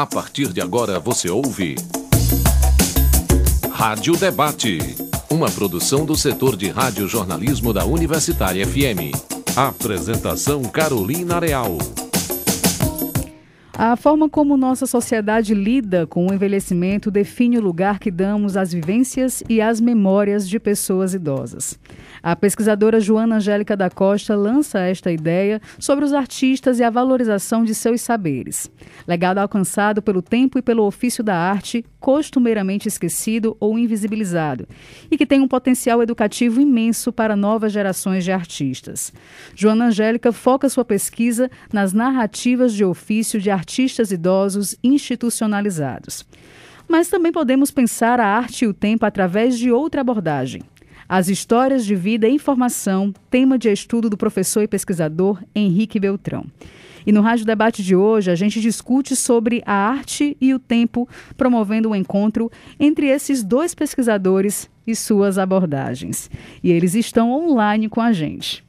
A partir de agora você ouve. Rádio Debate. Uma produção do setor de rádio-jornalismo da Universitária FM. Apresentação Carolina Real. A forma como nossa sociedade lida com o envelhecimento define o lugar que damos às vivências e às memórias de pessoas idosas. A pesquisadora Joana Angélica da Costa lança esta ideia sobre os artistas e a valorização de seus saberes. Legado alcançado pelo tempo e pelo ofício da arte, costumeiramente esquecido ou invisibilizado, e que tem um potencial educativo imenso para novas gerações de artistas. Joana Angélica foca sua pesquisa nas narrativas de ofício de artistas idosos institucionalizados. Mas também podemos pensar a arte e o tempo através de outra abordagem, as histórias de vida e informação, tema de estudo do professor e pesquisador Henrique Beltrão. E no Rádio Debate de hoje, a gente discute sobre a arte e o tempo, promovendo um encontro entre esses dois pesquisadores e suas abordagens. E eles estão online com a gente.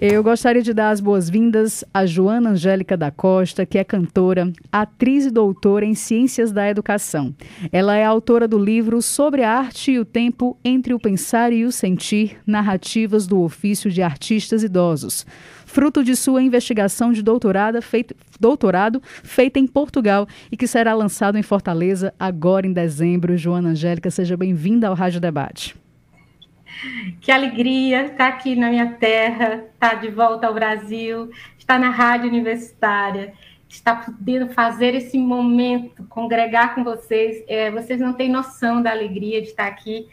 Eu gostaria de dar as boas-vindas a Joana Angélica da Costa, que é cantora, atriz e doutora em Ciências da Educação. Ela é autora do livro Sobre a Arte e o Tempo entre o Pensar e o Sentir, Narrativas do Ofício de Artistas Idosos, fruto de sua investigação de feito, doutorado feita em Portugal e que será lançado em Fortaleza agora em dezembro. Joana Angélica, seja bem-vinda ao Rádio Debate. Que alegria estar aqui na minha terra, estar de volta ao Brasil, estar na rádio universitária, estar podendo fazer esse momento, congregar com vocês. É, vocês não têm noção da alegria de estar aqui,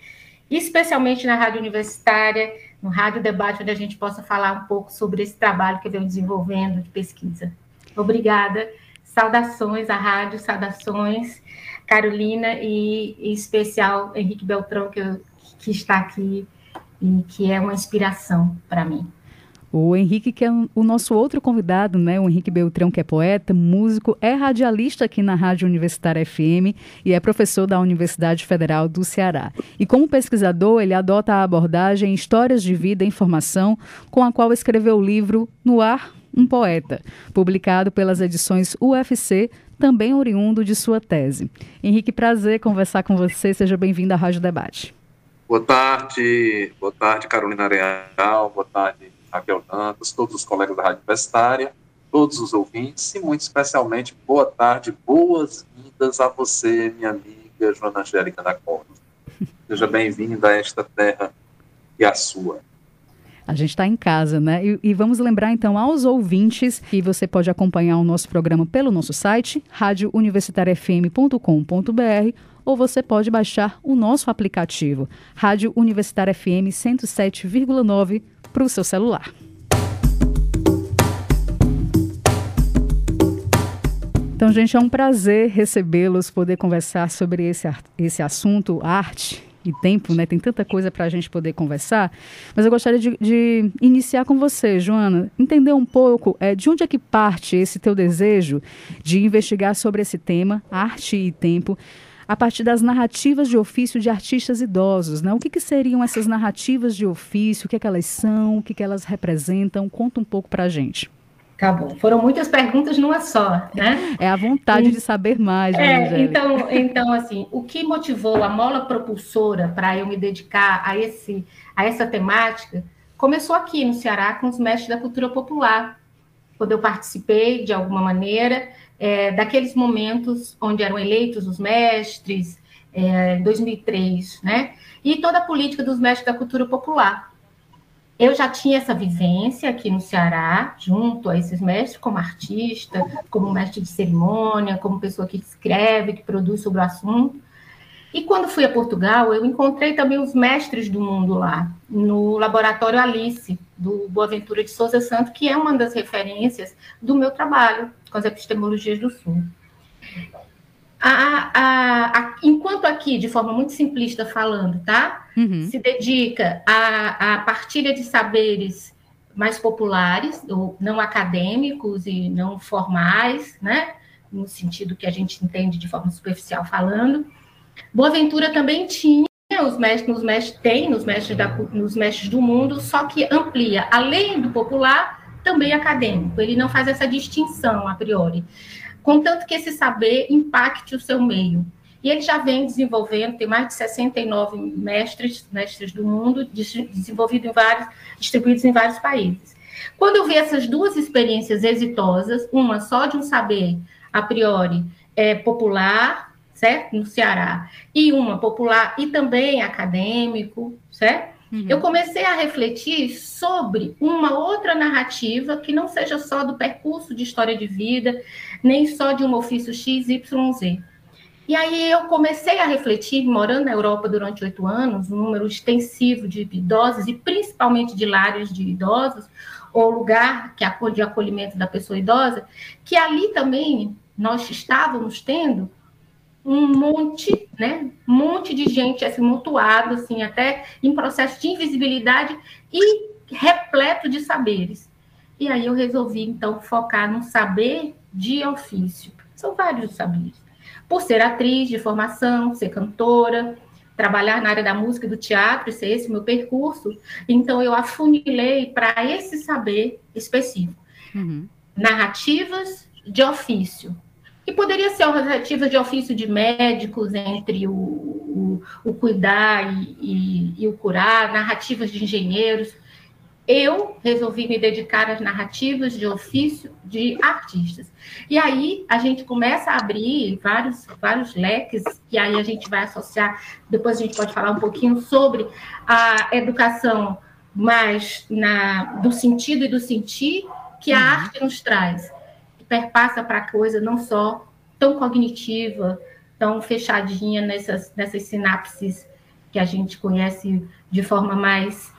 especialmente na rádio universitária, no Rádio Debate, onde a gente possa falar um pouco sobre esse trabalho que eu venho desenvolvendo de pesquisa. Obrigada. Saudações à rádio, saudações, Carolina, e em especial Henrique Beltrão, que, eu, que está aqui e que é uma inspiração para mim. O Henrique, que é o nosso outro convidado, né? O Henrique Beltrão, que é poeta, músico, é radialista aqui na Rádio Universitária FM e é professor da Universidade Federal do Ceará. E como pesquisador, ele adota a abordagem Histórias de Vida e Informação, com a qual escreveu o livro No Ar, um Poeta, publicado pelas edições UFC, também oriundo de sua tese. Henrique, prazer conversar com você. Seja bem-vindo à Rádio Debate. Boa tarde, boa tarde, Carolina Real, boa tarde, Raquel Dantas, todos os colegas da Rádio Universitária, todos os ouvintes e muito especialmente boa tarde, boas-vindas a você, minha amiga Joana Angélica da Costa. Seja bem-vinda a esta terra e a sua. A gente está em casa, né? E, e, vamos lembrar então aos ouvintes que você pode acompanhar o nosso programa pelo nosso site, radiouniversitariafm.com.br ou você pode baixar o nosso aplicativo, Rádio Universitária FM 107,9, para o seu celular. Então, gente, é um prazer recebê-los, poder conversar sobre esse, esse assunto, arte e tempo, né? Tem tanta coisa para a gente poder conversar. Mas eu gostaria de, de, iniciar com você, Joana, entender um pouco é, de onde é que parte esse teu desejo de investigar sobre esse tema, arte e tempo, a partir das narrativas de ofício de artistas idosos. Né? O que, que seriam essas narrativas de ofício? O que, é que elas são? O que, que elas representam? Conta um pouco para a gente. Tá bom. Foram muitas perguntas numa só, né? É a vontade e, de saber mais, é, então, então, assim, o que motivou a mola propulsora para eu me dedicar a, esse, a essa temática começou aqui no Ceará com os mestres da cultura popular, quando eu participei de alguma maneira é, daqueles momentos onde eram eleitos os mestres, é, em 2003, né? E toda a política dos mestres da cultura popular. Eu já tinha essa vivência aqui no Ceará, junto a esses mestres, como artista, como mestre de cerimônia, como pessoa que escreve, que produz sobre o assunto. E quando fui a Portugal, eu encontrei também os mestres do mundo lá, no laboratório Alice, do Boaventura de Souza Santo, que é uma das referências do meu trabalho com as epistemologias do Sul. A, a, a, enquanto aqui, de forma muito simplista falando, tá? Uhum. Se dedica à partilha de saberes mais populares, ou não acadêmicos e não formais, né? No sentido que a gente entende de forma superficial falando, Boaventura também tinha os mestres, nos mestres tem nos mestres, da, nos mestres do mundo, só que amplia, além do popular, também acadêmico. Ele não faz essa distinção a priori, contanto que esse saber impacte o seu meio. E ele já vem desenvolvendo, tem mais de 69 mestres, mestres do mundo, desenvolvido em vários, distribuídos em vários países. Quando eu vi essas duas experiências exitosas, uma só de um saber a priori é, popular, certo? No Ceará, e uma popular e também acadêmico, certo? Uhum. Eu comecei a refletir sobre uma outra narrativa que não seja só do percurso de história de vida, nem só de um ofício X, Y, Z e aí eu comecei a refletir, morando na Europa durante oito anos, um número extensivo de idosos, e principalmente de lares de idosos, ou lugar que é de acolhimento da pessoa idosa, que ali também nós estávamos tendo um monte, né, um monte de gente assim, mutuado, assim, até em processo de invisibilidade e repleto de saberes. E aí eu resolvi, então, focar no saber de ofício. São vários saberes por ser atriz de formação, ser cantora, trabalhar na área da música e do teatro, ser esse o meu percurso, então eu afunilei para esse saber específico. Uhum. Narrativas de ofício. Que poderia ser uma narrativa de ofício de médicos entre o, o, o cuidar e, e, e o curar, narrativas de engenheiros, eu resolvi me dedicar às narrativas de ofício de artistas. E aí a gente começa a abrir vários, vários leques, e aí a gente vai associar, depois a gente pode falar um pouquinho sobre a educação mais na, do sentido e do sentir que a uhum. arte nos traz, perpassa para a coisa não só tão cognitiva, tão fechadinha nessas, nessas sinapses que a gente conhece de forma mais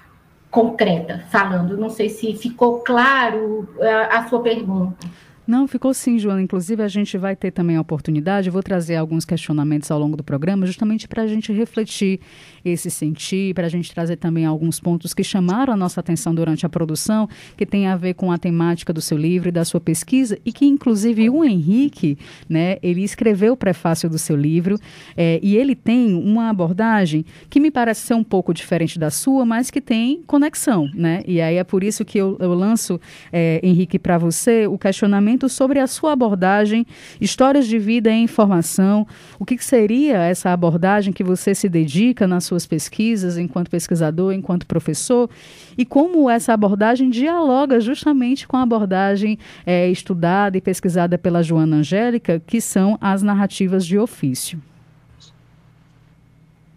concreta, falando. Não sei se ficou claro eh, a sua pergunta. Não, ficou sim, Joana. Inclusive, a gente vai ter também a oportunidade, vou trazer alguns questionamentos ao longo do programa, justamente para a gente refletir esse sentir, para a gente trazer também alguns pontos que chamaram a nossa atenção durante a produção, que tem a ver com a temática do seu livro e da sua pesquisa, e que, inclusive, o Henrique, né, ele escreveu o prefácio do seu livro, é, e ele tem uma abordagem que me parece ser um pouco diferente da sua, mas que tem conexão, né? E aí é por isso que eu, eu lanço, é, Henrique, para você o questionamento sobre a sua abordagem, histórias de vida e informação. O que, que seria essa abordagem que você se dedica nas suas pesquisas, enquanto pesquisador, enquanto professor, e como essa abordagem dialoga justamente com a abordagem é, estudada e pesquisada pela Joana Angélica, que são as narrativas de ofício.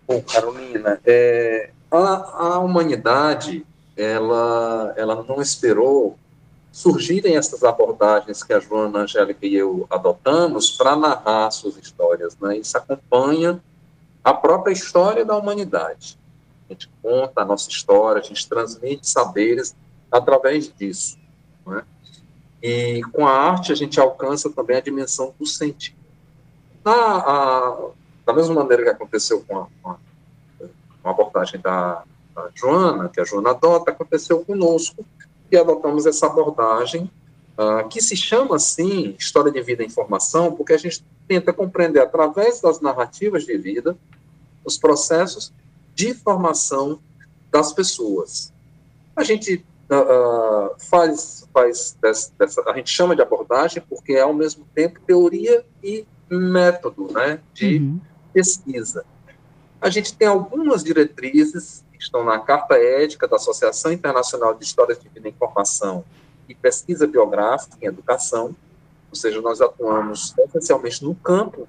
Bom, Carolina, é, a, a humanidade ela, ela não esperou surgirem essas abordagens que a Joana Angélica e eu adotamos para narrar suas histórias. Né? Isso acompanha a própria história da humanidade. A gente conta a nossa história, a gente transmite saberes através disso. Né? E com a arte a gente alcança também a dimensão do sentido. Na, a, da mesma maneira que aconteceu com a, com a, com a abordagem da, da Joana, que a Joana adota, aconteceu conosco e adotamos essa abordagem, uh, que se chama, assim, História de Vida e Informação, porque a gente tenta compreender, através das narrativas de vida, os processos de formação das pessoas. A gente uh, faz, faz dessa, dessa, a gente chama de abordagem porque é, ao mesmo tempo, teoria e método né, de uhum. pesquisa. A gente tem algumas diretrizes estão na Carta Ética da Associação Internacional de Histórias de Vida e Informação e Pesquisa Biográfica em Educação, ou seja, nós atuamos essencialmente no campo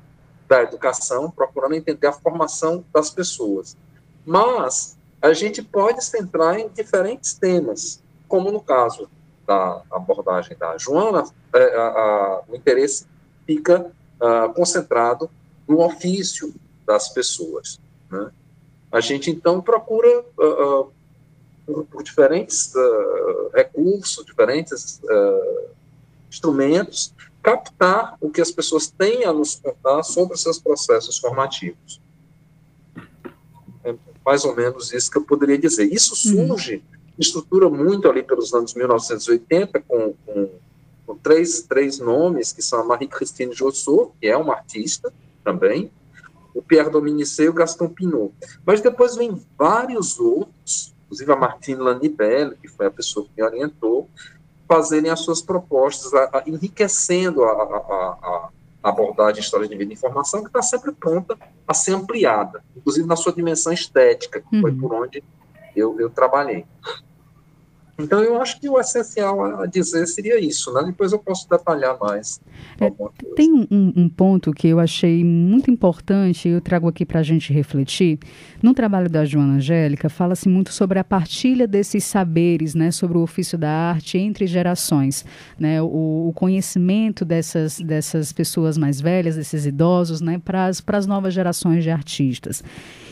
da educação, procurando entender a formação das pessoas. Mas a gente pode centrar em diferentes temas, como no caso da abordagem da Joana, é, a, a, o interesse fica a, concentrado no ofício das pessoas. Né? A gente, então, procura, uh, uh, por, por, diferentes uh, recursos, diferentes instrumentos, captar o que as pessoas têm a nos contar sobre seus processos formativos. É mais ou menos isso que eu poderia dizer. Isso uhum. surge, estrutura muito ali pelos anos 1980, com, com, com, três, três nomes, que são a Marie-Christine Jossot, que é uma artista também, o Pierre Dominici e o Gaston Pinot. Mas depois vem vários outros, inclusive a Martine Lanibelle, que foi a pessoa que me orientou, fazerem as suas propostas, a, a, enriquecendo a, a, abordagem história de vida e informação, que está sempre pronta a ser ampliada, inclusive na sua dimensão estética, que uhum. foi por onde eu, eu trabalhei. Então, eu acho que o essencial a dizer seria isso, né? Depois eu posso detalhar mais. É, tem um, um, ponto que eu achei muito importante, eu trago aqui para a gente refletir. No trabalho da Joana Angélica, fala-se muito sobre a partilha desses saberes, né? Sobre o ofício da arte entre gerações, né? O, o conhecimento dessas, dessas pessoas mais velhas, desses idosos, né? Para as novas gerações de artistas.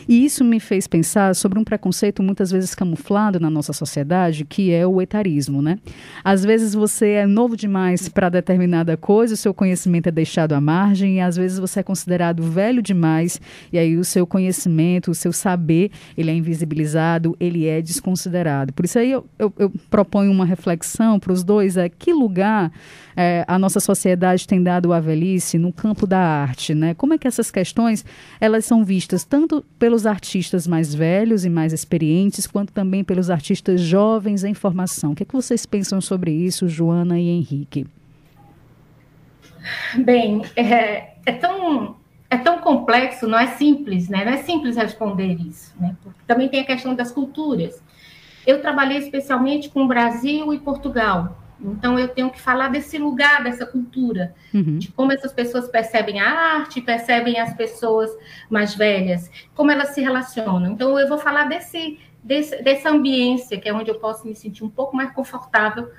E isso me fez pensar sobre um preconceito muitas vezes camuflado na nossa sociedade, que é o etarismo, né? Às vezes você é novo demais para determinada coisa, o seu conhecimento é deixado à margem, e às vezes você é considerado velho demais, e aí o seu conhecimento, o seu saber, ele é invisibilizado, ele é desconsiderado. Por isso aí eu, eu, eu proponho uma reflexão para os dois, é que lugar é, a nossa sociedade tem dado à velhice no campo da arte, né? Como é que essas questões elas são vistas tanto pelos artistas mais velhos e mais experientes, quanto também pelos artistas jovens em formação? O que, é que vocês pensam sobre isso, Joana e Henrique? Bem, é, é tão é tão complexo, não é simples, né? Não é simples responder isso, né? Porque também tem a questão das culturas. Eu trabalhei especialmente com Brasil e Portugal, então, eu tenho que falar desse lugar, dessa cultura, uhum. de como essas pessoas percebem a arte, percebem as pessoas mais velhas, como elas se relacionam. Então, eu vou falar desse, desse dessa ambiência, que é onde eu posso me sentir um pouco mais confortável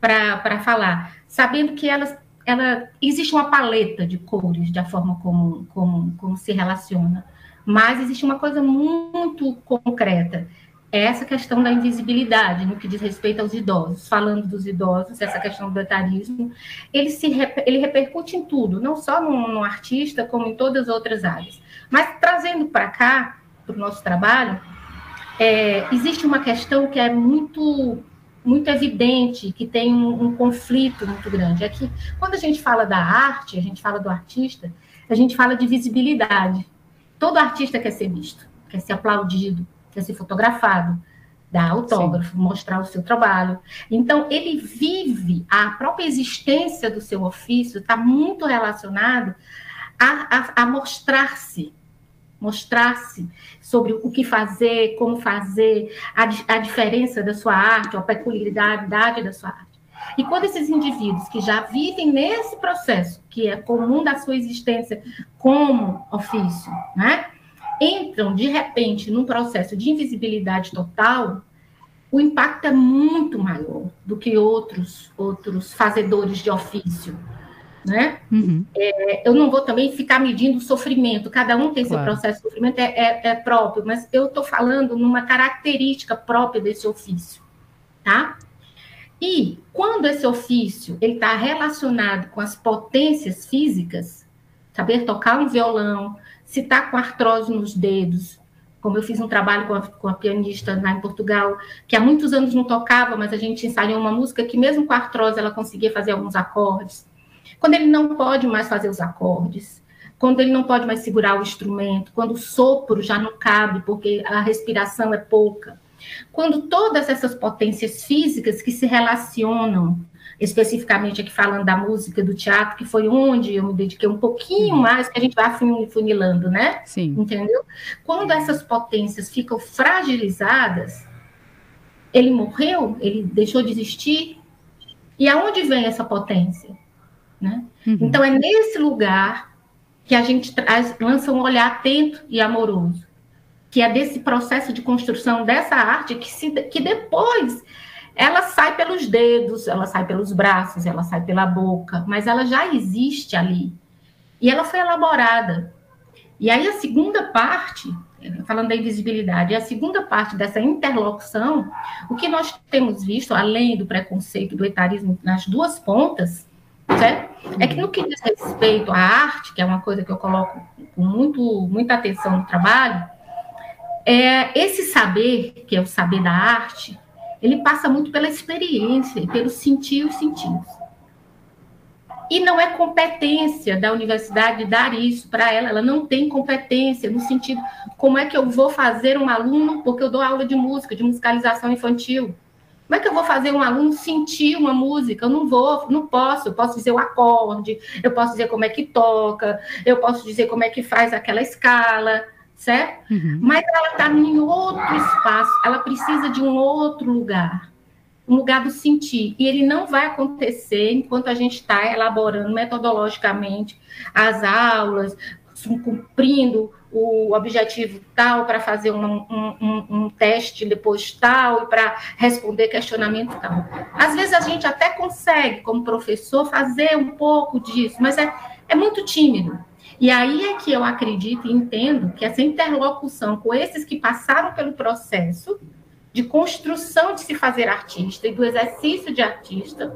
para falar, sabendo que elas, ela, existe uma paleta de cores da forma como, como, como se relaciona, mas existe uma coisa muito concreta, é essa questão da invisibilidade no que diz respeito aos idosos. Falando dos idosos, essa questão do etarismo, ele, se, ele repercute em tudo, não só no, no artista, como em todas as outras áreas. Mas trazendo para cá, para o nosso trabalho, é, existe uma questão que é muito muito evidente que tem um, um, conflito muito grande. É que quando a gente fala da arte, a gente fala do artista, a gente fala de visibilidade. Todo artista quer ser visto, quer ser aplaudido, quer ser fotografado, dar autógrafo, Sim. mostrar o seu trabalho. Então, ele vive, a própria existência do seu ofício está muito relacionado a, a, a mostrar-se, mostrar-se sobre o que fazer, como fazer, a, a diferença da sua arte, a peculiaridade da sua arte. E quando esses indivíduos que já vivem nesse processo, que é comum da sua existência como ofício, né? Entram de repente num processo de invisibilidade total, o impacto é muito maior do que outros outros fazedores de ofício, né? Uhum. É, eu não vou também ficar medindo o sofrimento. Cada um tem claro. seu processo de sofrimento é, é, é próprio, mas eu estou falando numa característica própria desse ofício, tá? E quando esse ofício ele está relacionado com as potências físicas, saber tocar um violão, se está com artrose nos dedos, como eu fiz um trabalho com a, com a, pianista lá em Portugal, que há muitos anos não tocava, mas a gente ensaiou uma música que mesmo com artrose ela conseguia fazer alguns acordes. Quando ele não pode mais fazer os acordes, quando ele não pode mais segurar o instrumento, quando o sopro já não cabe porque a respiração é pouca, quando todas essas potências físicas que se relacionam especificamente aqui falando da música, do teatro, que foi onde eu me dediquei um pouquinho mais, que a gente vai funilando, né? Sim. Entendeu? Quando essas potências ficam fragilizadas, ele morreu, ele deixou de existir, e aonde vem essa potência? Né? Uhum. Então, é nesse lugar que a gente traz, lança um olhar atento e amoroso, que é desse processo de construção dessa arte que, se, que depois ela sai pelos dedos, ela sai pelos braços, ela sai pela boca, mas ela já existe ali. E ela foi elaborada. E aí a segunda parte, falando da invisibilidade, a segunda parte dessa interlocução, o que nós temos visto, além do preconceito, do etarismo nas duas pontas, certo? é que no que diz respeito à arte, que é uma coisa que eu coloco com muito, muita atenção no trabalho, é esse saber, que é o saber da arte, ele passa muito pela experiência, pelo sentir os sentidos. E não é competência da universidade dar isso para ela, ela não tem competência no sentido como é que eu vou fazer um aluno, porque eu dou aula de música, de musicalização infantil. Como é que eu vou fazer um aluno sentir uma música? Eu não vou, não posso. Eu posso dizer o acorde, eu posso dizer como é que toca, eu posso dizer como é que faz aquela escala, certo? Uhum. Mas ela está em outro espaço, ela precisa de um outro lugar um lugar do sentir. E ele não vai acontecer enquanto a gente está elaborando metodologicamente as aulas, cumprindo o objetivo tal para fazer um, um, um, um, teste depois tal e para responder questionamento tal. Às vezes a gente até consegue, como professor, fazer um pouco disso, mas é, é muito tímido. E aí é que eu acredito e entendo que essa interlocução com esses que passaram pelo processo de construção de se fazer artista e do exercício de artista,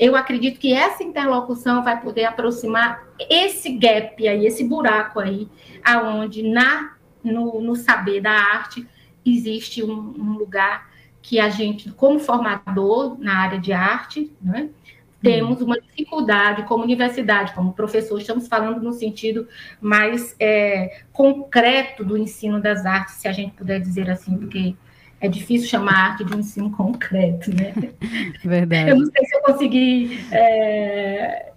eu acredito que essa interlocução vai poder aproximar esse gap aí, esse buraco aí, aonde na no, no saber da arte existe um, um, lugar que a gente, como formador na área de arte, né, temos uma dificuldade como universidade, como professor, estamos falando no sentido mais é, concreto do ensino das artes, se a gente puder dizer assim, porque é difícil chamar arte de um ensino concreto, né? Verdade. Eu não sei se eu consegui é,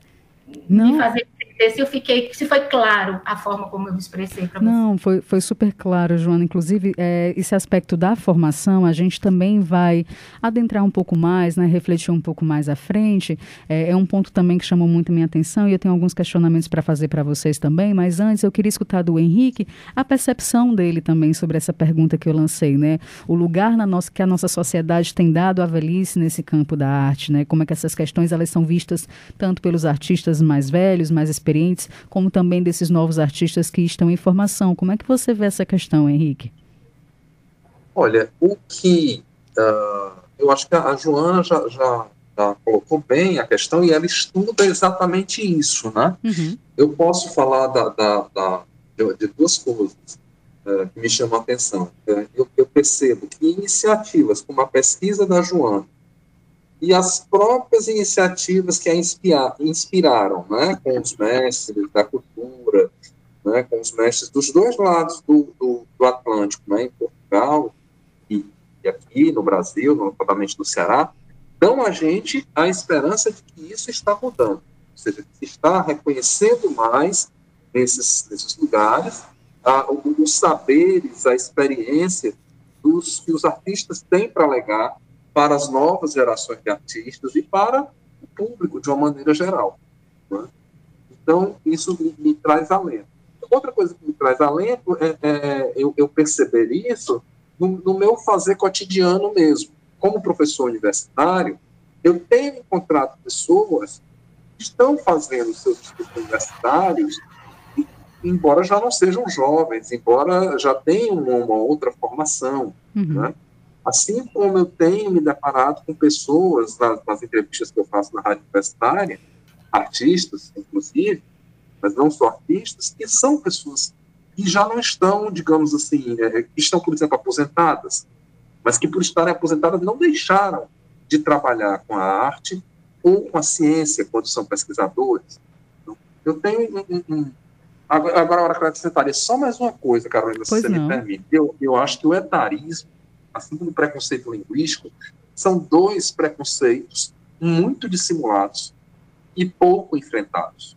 me fazer se eu fiquei, se foi claro a forma como eu me expressei para você. Não, foi, foi super claro, Joana. Inclusive, é, esse aspecto da formação, a gente também vai adentrar um pouco mais, né, refletir um pouco mais à frente. É, é um ponto também que chamou muito a minha atenção e eu tenho alguns questionamentos para fazer para vocês também, mas antes eu queria escutar do Henrique a percepção dele também sobre essa pergunta que eu lancei, né? O lugar na nossa, que a nossa sociedade tem dado à velhice nesse campo da arte, né? Como é que essas questões elas são vistas tanto pelos artistas mais velhos, mais experientes, experientes, como também desses novos artistas que estão em formação. Como é que você vê essa questão, Henrique? Olha, o que uh, eu acho que a Joana já, já, já, colocou bem a questão e ela estuda exatamente isso, né? Uhum. Eu posso falar da, da, da de, duas coisas uh, que me chamam a atenção. Uh, eu, eu percebo que iniciativas como a pesquisa da Joana e as próprias iniciativas que a inspira, inspiraram, né, com os mestres da cultura, né, com os mestres dos dois lados do, do, do Atlântico, né, em Portugal e, e, aqui no Brasil, notadamente no Ceará, dão a gente a esperança de que isso está mudando, ou seja, está reconhecendo mais nesses, nesses lugares a, os saberes, a experiência dos, que os artistas têm para legar para as novas gerações de artistas e para o público de uma maneira geral. Né? Então, isso me, me, traz alento. Outra coisa que me traz alento é, é eu, eu, perceber isso no, no, meu fazer cotidiano mesmo. Como professor universitário, eu tenho encontrado pessoas que estão fazendo seus estudos universitários, embora já não sejam jovens, embora já tenham uma outra formação, uhum. né? Assim como eu tenho me deparado com pessoas nas, nas entrevistas que eu faço na rádio universitária, artistas, inclusive, mas não só artistas, que são pessoas que já não estão, digamos assim, é, que estão, por exemplo, aposentadas, mas que por estarem aposentadas não deixaram de trabalhar com a arte ou com a ciência quando são pesquisadores. Eu tenho um, um, agora, agora a hora que eu acrescentaria só mais uma coisa, Carolina, se pois você não. me permite. Eu, eu acho que o etarismo assim como o preconceito linguístico, são dois preconceitos muito dissimulados e pouco enfrentados.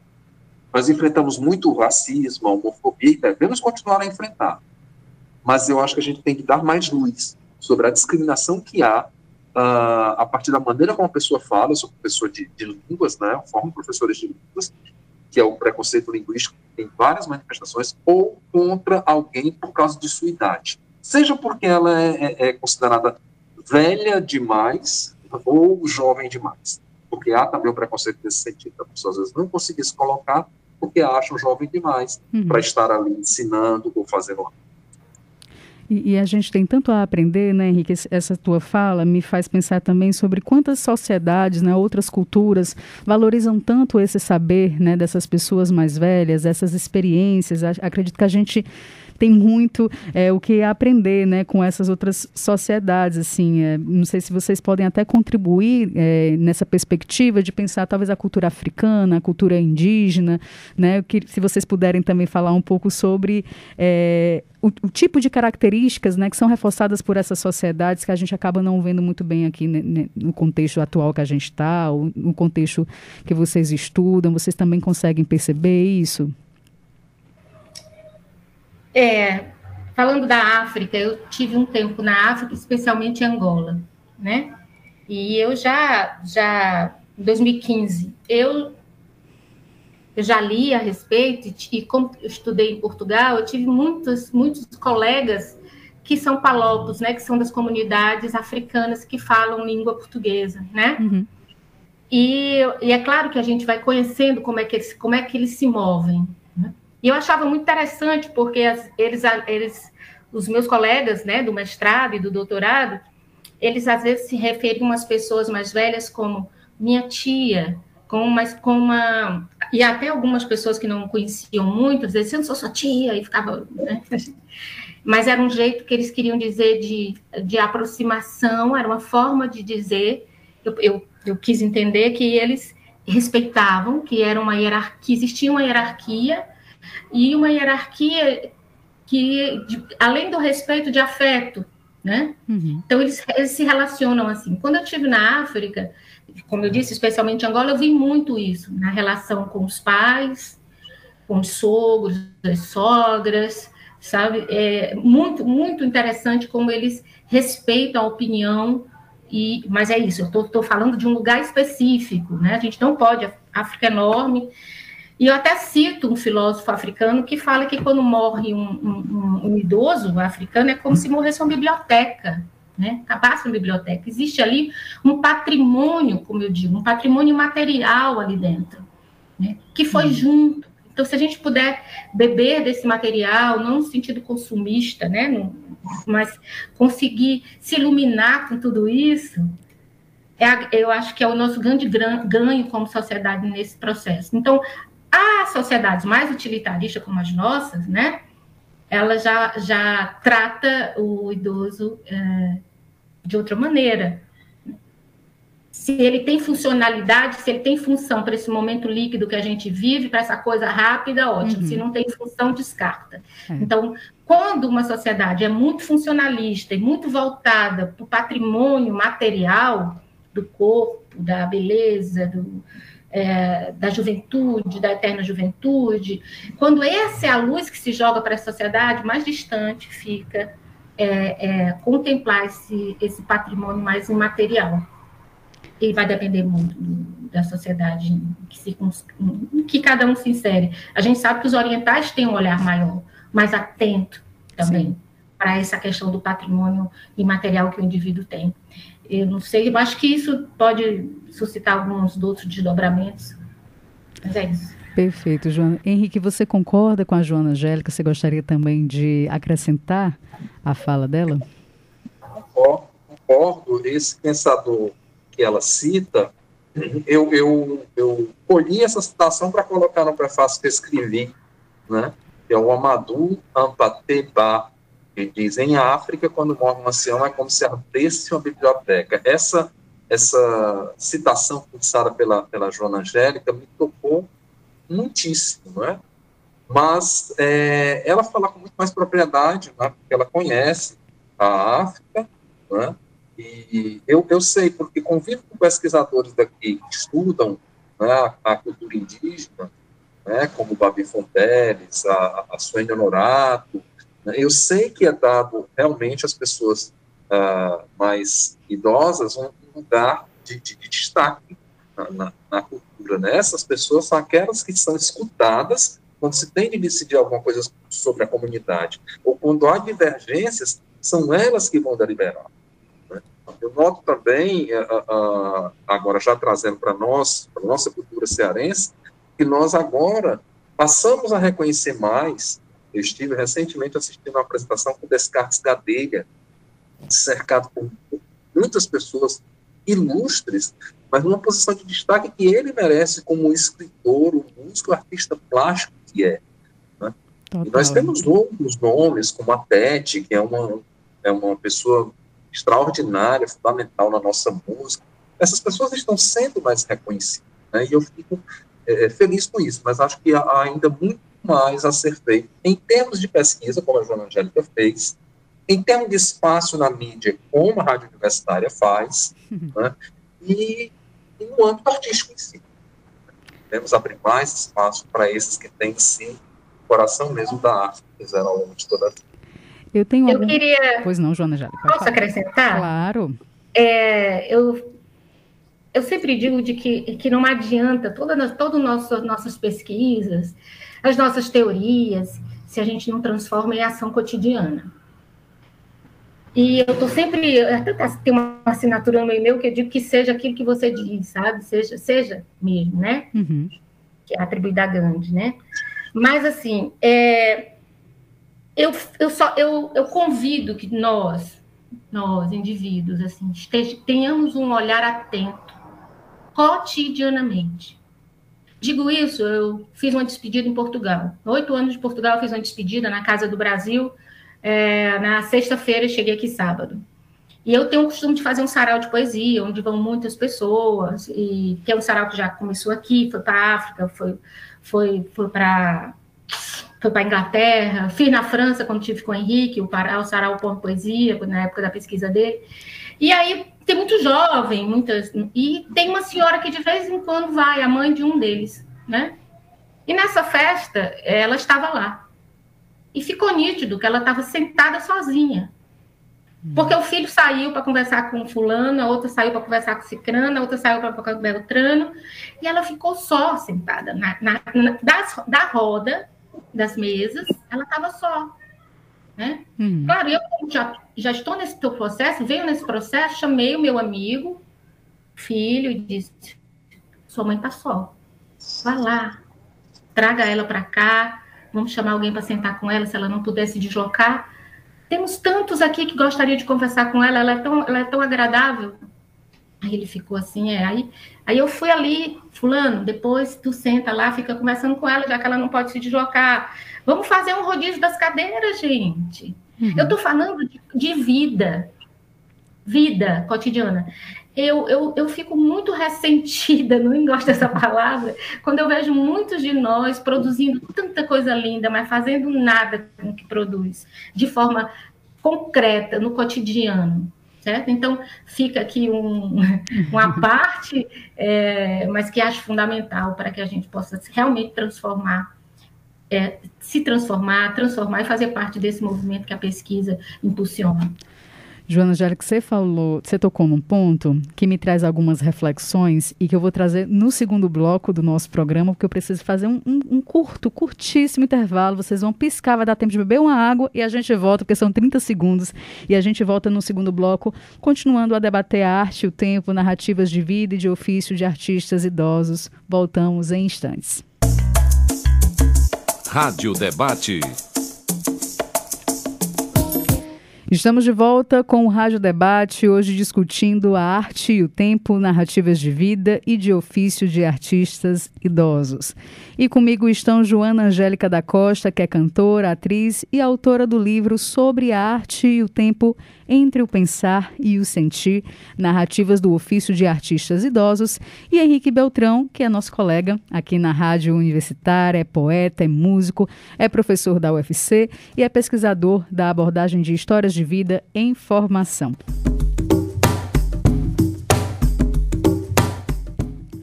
Nós enfrentamos muito o racismo, a homofobia e devemos continuar a enfrentar. Mas eu acho que a gente tem que dar mais luz sobre a discriminação que há uh, a partir da maneira como a pessoa fala. Eu sou professor de, de línguas, né? Eu formo professores de línguas, que é o preconceito linguístico, tem várias manifestações, ou contra alguém por causa de sua idade seja porque ela é, é, é considerada velha demais ou jovem demais. Porque há também o preconceito nesse sentido. A pessoa às vezes não conseguir se colocar porque acham jovem demais uhum. para estar ali ensinando ou fazendo e, e, a gente tem tanto a aprender, né, Henrique? Essa tua fala me faz pensar também sobre quantas sociedades, né, outras culturas valorizam tanto esse saber, né, dessas pessoas mais velhas, essas experiências. Acredito que a gente tem muito é, o que aprender né, com essas outras sociedades. Assim, é, não sei se vocês podem até contribuir é, nessa perspectiva de pensar talvez a cultura africana, a cultura indígena, né, que, se vocês puderem também falar um pouco sobre é, o, o, tipo de características né, que são reforçadas por essas sociedades que a gente acaba não vendo muito bem aqui né, né no contexto atual que a gente está, no contexto que vocês estudam, vocês também conseguem perceber isso? É, falando da África, eu tive um tempo na África, especialmente em Angola, né? E eu já, já, em 2015, eu eu já li a respeito, e como eu estudei em Portugal, eu tive muitos, muitos colegas que são palopos, né, que são das comunidades africanas que falam língua portuguesa, né? Uhum. E, e, é claro que a gente vai conhecendo como é que eles, como é que eles se movem. E eu achava muito interessante, porque as, eles, eles, os meus colegas né, do mestrado e do doutorado, eles às vezes se referiam às pessoas mais velhas como minha tia, com uma, com uma e até algumas pessoas que não conheciam muito, diziam, eu não sou sua tia, e ficava, né? Mas era um jeito que eles queriam dizer de, de aproximação, era uma forma de dizer, eu, eu, eu quis entender que eles respeitavam, que era uma hierarquia, existia uma hierarquia, e uma hierarquia que, de, além do respeito de afeto, né? Uhum. Então, eles, eles se relacionam assim. Quando eu estive na África, como eu disse, especialmente em Angola, eu vi muito isso na relação com os pais, com os sogros, as sogras, sabe? É muito, muito interessante como eles respeitam a opinião, e, mas é isso, eu estou falando de um lugar específico, né? A gente não pode, a África é enorme, e eu até cito um filósofo africano que fala que quando morre um, um, um idoso africano é como se morresse uma biblioteca, né? Acabasse uma biblioteca. Existe ali um patrimônio, como eu digo, um patrimônio material ali dentro, né? que foi uhum. junto. Então, se a gente puder beber desse material, não no sentido consumista, né? No, mas conseguir se iluminar com tudo isso, é, eu acho que é o nosso grande ganho como sociedade nesse processo. Então, as sociedades mais utilitaristas como as nossas, né? ela já, já trata o idoso é, de outra maneira. Se ele tem funcionalidade, se ele tem função para esse momento líquido que a gente vive, para essa coisa rápida, ótimo. Uhum. Se não tem função, descarta. É. Então, quando uma sociedade é muito funcionalista e muito voltada para o patrimônio material do corpo, da beleza, do, é, da juventude, da eterna juventude, quando essa é a luz que se joga para a sociedade, mais distante fica é, é, contemplar esse, esse patrimônio mais imaterial. E vai depender muito da sociedade que, se, que cada um se insere. A gente sabe que os orientais têm um olhar maior, mais atento também para essa questão do patrimônio imaterial que o indivíduo tem. Eu não sei, eu acho que isso pode suscitar alguns outros desdobramentos, mas é isso. Perfeito, Joana. Henrique, você concorda com a Joana Angélica? Você gostaria também de acrescentar a fala dela? Concordo, concordo. Esse pensador que ela cita, eu, eu, eu colhi essa citação para colocar no prefácio que eu escrevi, né? que é o Amadou Ampateba, que diz, em África, quando morre um ancião, é como se abrisse uma biblioteca. Essa, essa citação fixada pela, pela Joana Angélica me tocou muitíssimo, não é? Mas é, ela fala com muito mais propriedade, né? porque ela conhece a África, não é? E eu, eu sei, porque convivo com pesquisadores daqui que estudam né, a, cultura indígena, né, como Babi Fonteles, a, a Suênia Honorato, né? Eu sei que é dado realmente às pessoas uh, mais idosas um lugar de, de, de destaque na, na, na, cultura. Né? Essas pessoas são aquelas que são escutadas quando se tem de decidir alguma coisa sobre a comunidade, ou quando há divergências, são elas que vão deliberar. Né? Eu noto também, uh, agora já trazendo para nós, para nossa cultura cearense, que nós agora passamos a reconhecer mais eu estive recentemente assistindo uma apresentação com Descartes Gadelha, cercado por muitas pessoas ilustres, mas numa posição de destaque que ele merece como escritor, um músico, artista plástico que é. Né? E nós temos outros nomes, como a Pet, que é uma, é uma pessoa extraordinária, fundamental na nossa música. Essas pessoas estão sendo mais reconhecidas, né? E eu fico é, é feliz com isso, mas acho que há ainda muito mais a ser feito em termos de pesquisa, como a Joana Angélica fez, em termos de espaço na mídia, como a Rádio Universitária faz, né? e, e no âmbito artístico em si. Devemos abrir mais espaço para esses que têm, sim, coração mesmo da arte que fizeram ao longo de toda a vida. Eu tenho eu algum... queria. Pois não, Joana já. Posso falar. acrescentar? Claro. É, eu, eu sempre digo de que, que não adianta todas todas nossas nossas pesquisas, as nossas teorias, se a gente não transforma em ação cotidiana. E eu estou sempre, até tem uma assinatura no meu e-mail que eu digo que seja aquilo que você diz, sabe? Seja, seja mesmo, né? Uhum. Que é atribuído a Gandhi, né? Mas, assim, é, eu, eu, só, eu, eu convido que nós, nós, indivíduos, assim, esteja, tenhamos um olhar atento, cotidianamente. Digo isso, eu fiz uma despedida em Portugal. Oito anos de Portugal, eu fiz uma despedida na Casa do Brasil. É, na sexta-feira, cheguei aqui sábado. E eu tenho o costume de fazer um sarau de poesia, onde vão muitas pessoas, e que é um sarau que já começou aqui, foi para a África, foi foi, foi para foi para Inglaterra, fiz na França quando tive com o Henrique, o, o Sarau Pão Poesia, na época da pesquisa dele. E aí tem muito jovem, muitas. E tem uma senhora que de vez em quando vai, a mãe de um deles, né? E nessa festa, ela estava lá. E ficou nítido que ela estava sentada sozinha. Porque o filho saiu para conversar com fulano, a outra saiu para conversar com cicrano, a outra saiu para conversar com beltrano, e ela ficou só sentada na, na, na das, da roda das mesas, ela estava só. Né? Uhum. Claro, eu já, já estou nesse teu processo, venho nesse processo, chamei o meu amigo, filho, e disse: sua mãe está só. Vai lá, traga ela para cá, vamos chamar alguém para sentar com ela, se ela não pudesse deslocar temos tantos aqui que gostaria de conversar com ela, ela é tão, ela é tão agradável. Aí ele ficou assim, é. Aí, aí eu fui ali, fulano, depois tu senta lá, fica conversando com ela, já que ela não pode se deslocar. Vamos fazer um rodízio das cadeiras, gente. Uhum. Eu estou falando de, de, vida, vida cotidiana. Eu, eu, eu fico muito ressentida, não gosto dessa palavra, quando eu vejo muitos de nós produzindo tanta coisa linda, mas fazendo nada com o que produz, de forma concreta, no cotidiano. Certo? Então, fica aqui um, uma parte, é, mas que acho fundamental para que a gente possa realmente transformar, é, se transformar, transformar e fazer parte desse movimento que a pesquisa impulsiona. Joana Angélica, você falou, você tocou num ponto que me traz algumas reflexões e que eu vou trazer no segundo bloco do nosso programa, porque eu preciso fazer um, um, um, curto, curtíssimo intervalo. Vocês vão piscar, vai dar tempo de beber uma água e a gente volta, porque são 30 segundos, e a gente volta no segundo bloco, continuando a debater a arte, o tempo, narrativas de vida e de ofício de artistas idosos. Voltamos em instantes. Rádio Debate. Estamos de volta com o Rádio Debate, hoje discutindo a arte e o tempo, narrativas de vida e de ofício de artistas idosos. E comigo estão Joana Angélica da Costa, que é cantora, atriz e autora do livro Sobre a Arte e o Tempo entre o Pensar e o Sentir, narrativas do ofício de artistas idosos, e Henrique Beltrão, que é nosso colega aqui na Rádio Universitária, é poeta, é músico, é professor da UFC e é pesquisador da abordagem de histórias de vida em formação.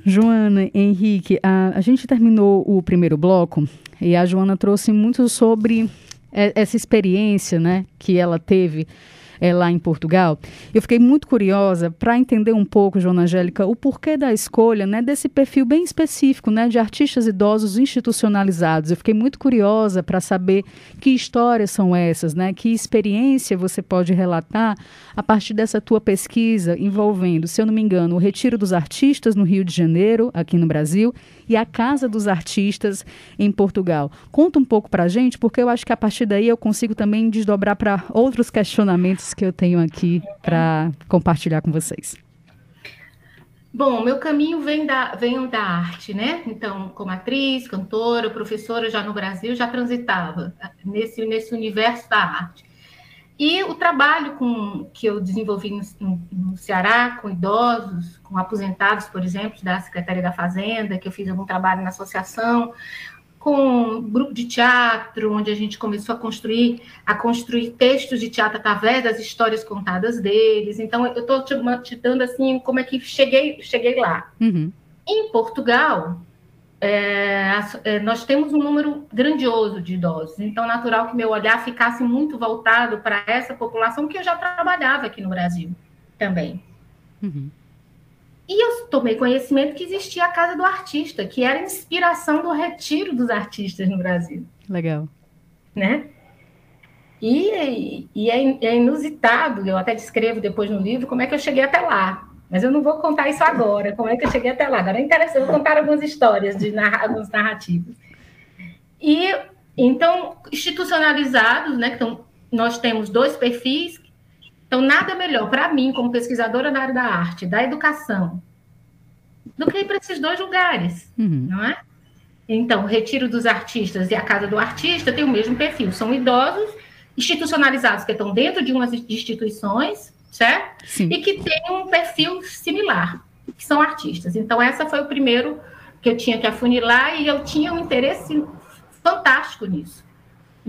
Joana, Henrique, a, a gente terminou o primeiro bloco e a Joana trouxe muito sobre essa experiência né, que ela teve é, lá em Portugal. Eu fiquei muito curiosa para entender um pouco, Joana Angélica, o porquê da escolha né, desse perfil bem específico né, de artistas idosos institucionalizados. Eu fiquei muito curiosa para saber que histórias são essas, né, que experiência você pode relatar a partir dessa tua pesquisa envolvendo, se eu não me engano, o Retiro dos Artistas no Rio de Janeiro, aqui no Brasil, e a Casa dos Artistas em Portugal. Conta um pouco para a gente, porque eu acho que a partir daí eu consigo também desdobrar para outros questionamentos que eu tenho aqui para compartilhar com vocês. Bom, meu caminho vem da, vem da arte, né? Então, como atriz, cantora, professora já no Brasil, já transitava nesse, nesse universo da arte. E o trabalho com, que eu desenvolvi no, no, Ceará, com idosos, com aposentados, por exemplo, da Secretaria da Fazenda, que eu fiz algum trabalho na associação, com um grupo de teatro, onde a gente começou a construir, a construir textos de teatro através das histórias contadas deles. Então, eu estou te, te, dando assim como é que cheguei, cheguei lá. Uhum. Em Portugal, é, é, nós temos um número grandioso de idosos, então natural que meu olhar ficasse muito voltado para essa população que eu já trabalhava aqui no Brasil também. Uhum. E eu tomei conhecimento que existia a Casa do Artista, que era a inspiração do retiro dos artistas no Brasil. Legal. Né? E, e é, é, inusitado, eu até descrevo depois no livro, como é que eu cheguei até lá. Mas eu não vou contar isso agora, como é que eu cheguei até lá. Agora é interessante, eu vou contar algumas histórias, de narrar, alguns narrativos. E, então, institucionalizados, né? Então, nós temos dois perfis então, nada melhor para mim, como pesquisadora da área da arte, da educação, do que ir para esses dois lugares, uhum. não é? Então, o Retiro dos Artistas e a Casa do Artista tem o mesmo perfil. São idosos institucionalizados que estão dentro de umas instituições, certo? Sim. E que têm um perfil similar, que são artistas. Então, essa foi o primeiro que eu tinha que afunilar e eu tinha um interesse fantástico nisso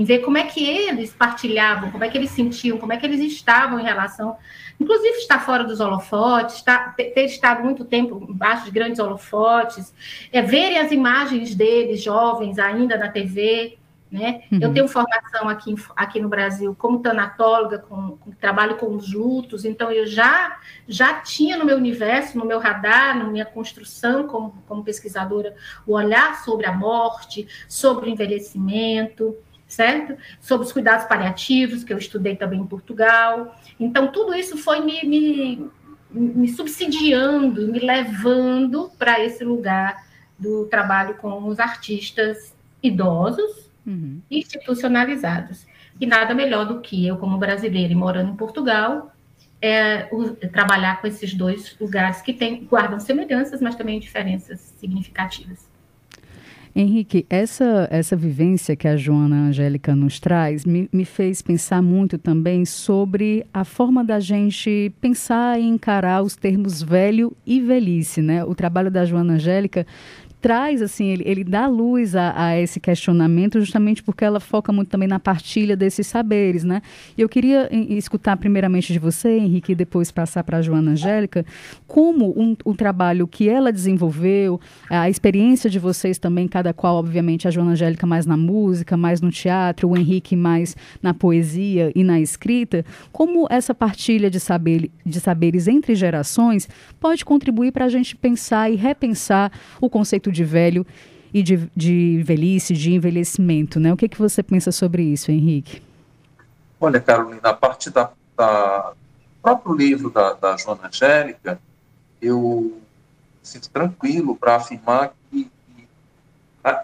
em ver como é que eles partilhavam, como é que eles sentiam, como é que eles estavam em relação, inclusive estar fora dos holofotes, estar, ter estado muito tempo embaixo de grandes holofotes, é, verem as imagens deles jovens ainda na TV, né? Uhum. Eu tenho formação aqui, aqui no Brasil como tanatóloga, com, com, trabalho com os lutos, então eu já, já tinha no meu universo, no meu radar, na minha construção como, como pesquisadora, o olhar sobre a morte, sobre o envelhecimento certo? Sobre os cuidados paliativos, que eu estudei também em Portugal. Então, tudo isso foi me, me, me subsidiando, me levando para esse lugar do trabalho com os artistas idosos, uhum. institucionalizados. E nada melhor do que eu, como brasileira e morando em Portugal, é, o, trabalhar com esses dois lugares que tem, guardam semelhanças, mas também diferenças significativas. Henrique, essa, essa vivência que a Joana Angélica nos traz me, me fez pensar muito também sobre a forma da gente pensar e encarar os termos velho e velhice, né? O trabalho da Joana Angélica traz, assim, ele, ele dá luz a, a, esse questionamento justamente porque ela foca muito também na partilha desses saberes, né? E eu queria escutar primeiramente de você, Henrique, e depois passar para a Joana Angélica, como um, o trabalho que ela desenvolveu, a experiência de vocês também, cada qual, obviamente, a Joana Angélica mais na música, mais no teatro, o Henrique mais na poesia e na escrita, como essa partilha de, saber, de saberes entre gerações pode contribuir para a gente pensar e repensar o conceito de velho e de, de velhice, de envelhecimento, né? O que, que você pensa sobre isso, Henrique? Olha, Carolina, a partir da, da próprio livro da, da Joana Angélica, eu sinto tranquilo para afirmar que, que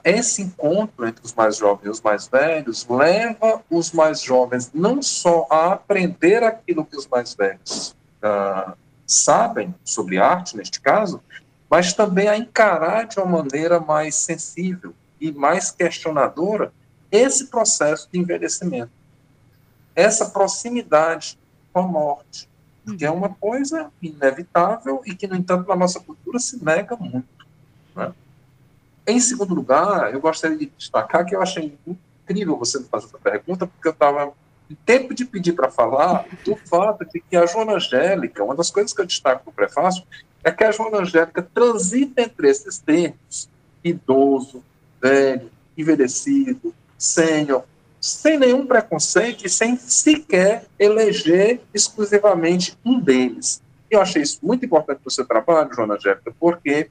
esse encontro entre os mais jovens e os mais velhos leva os mais jovens não só a aprender aquilo que os mais velhos uh, sabem sobre arte, neste caso, mas também a encarar de uma maneira mais sensível e mais questionadora esse processo de envelhecimento, essa proximidade com a morte, que é uma coisa inevitável e que, no entanto, na nossa cultura se nega muito. Né? Em segundo lugar, eu gostaria de destacar que eu achei incrível você me fazer essa pergunta, porque eu estava em tempo de pedir para falar do fato de que a Joana Angélica, uma das coisas que eu destaco no prefácio, é que a Joana Angélica transita entre esses termos, idoso, velho, envelhecido, sênior, sem nenhum preconceito e sem sequer eleger exclusivamente um deles. Eu achei isso muito importante para o seu trabalho, Joana Angélica, porque,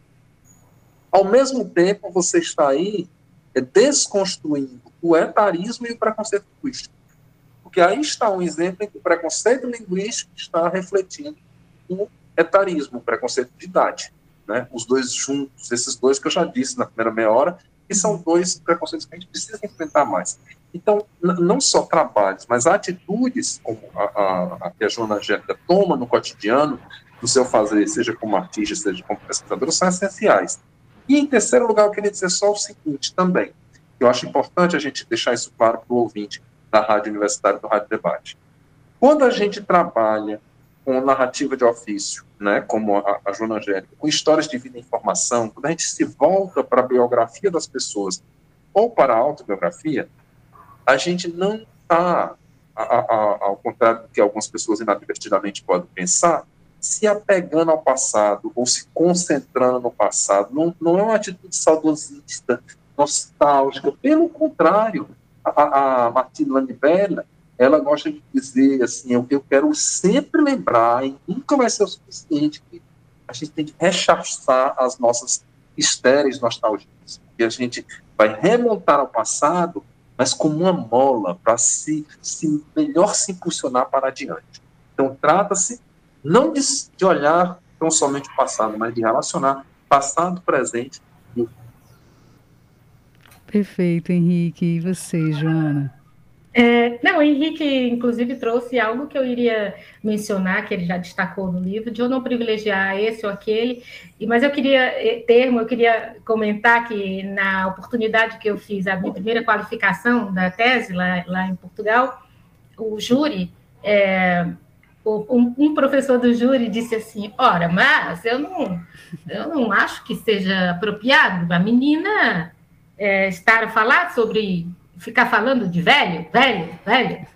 ao mesmo tempo, você está aí é, desconstruindo o etarismo e o preconceito linguístico. Porque aí está um exemplo em que o preconceito linguístico está refletindo o etarismo, preconceito de idade. Né? Os dois juntos, esses dois que eu já disse na primeira meia hora, que são dois preconceitos que a gente precisa enfrentar mais. Então, não só trabalhos, mas atitudes como a, a, a que a Joana Angélica toma no cotidiano, do seu fazer, seja como artista, seja como pesquisador, são essenciais. E em terceiro lugar, eu queria dizer só o seguinte também, eu acho importante a gente deixar isso claro para o ouvinte da Rádio Universitária do Rádio Debate. Quando a gente trabalha com narrativa de ofício, né, como a, a Joana Angélica, com histórias de vida e informação, quando a gente se volta para a biografia das pessoas ou para a autobiografia, a gente não está, ao contrário do que algumas pessoas inadvertidamente podem pensar, se apegando ao passado ou se concentrando no passado. Não, não é uma atitude saudosista, nostálgica. Pelo contrário, a, a Martina Lanivella, ela gosta de dizer assim, eu, eu quero sempre lembrar, e nunca vai ser o suficiente, que a gente tem que rechaçar as nossas estéreis nostalgias. E a gente vai remontar ao passado, mas como uma mola para se, se melhor se impulsionar para adiante. Então, trata-se não de, de olhar tão somente o passado, mas de relacionar passado, presente e o Perfeito, Henrique. E você, Joana? É, não, o Henrique, inclusive, trouxe algo que eu iria mencionar, que ele já destacou no livro, de eu não privilegiar esse ou aquele, mas eu queria, eh, termo, eu queria comentar que na oportunidade que eu fiz a minha primeira qualificação da tese lá, lá em Portugal, o júri, é, um, um, professor do júri disse assim, ora, mas eu não, eu não acho que seja apropriado a menina é, estar a falar sobre ficar falando de velho, velho, velho.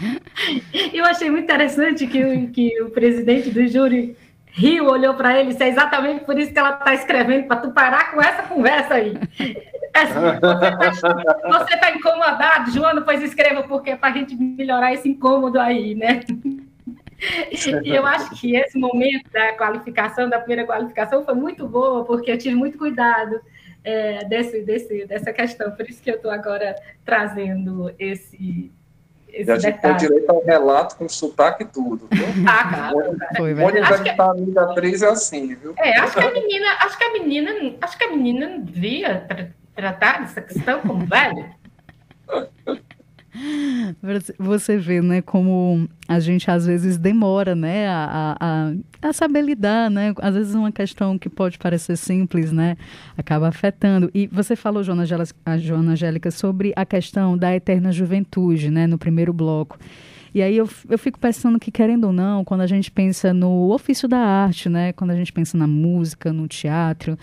eu achei muito interessante que o, que o presidente do júri riu, olhou para ele, isso é exatamente por isso que ela está escrevendo, para tu parar com essa conversa aí. você está tá incomodado, Joana, pois escreva, porque é para a gente melhorar esse incômodo aí, né? E eu acho que esse momento da qualificação, da primeira qualificação, foi muito boa, porque eu tive muito cuidado é, desse, desse, dessa questão. Por isso que eu estou agora trazendo esse, esse e a gente tem direito ao relato com sotaque e tudo, viu? Ah, claro. Foi, Mônica acho que a amiga atriz é assim, viu? É, acho que a menina, acho que a menina, acho que a menina devia tra tratar essa questão como velha. Você vê, né, como a gente às vezes demora, né, a, a, a saber lidar, né? Às vezes uma questão que pode parecer simples, né, acaba afetando. E você falou, Joana a Joana Angélica, sobre a questão da eterna juventude, né, no primeiro bloco. E aí eu, eu fico pensando que, querendo ou não, quando a gente pensa no ofício da arte, né, quando a gente pensa na música, no teatro,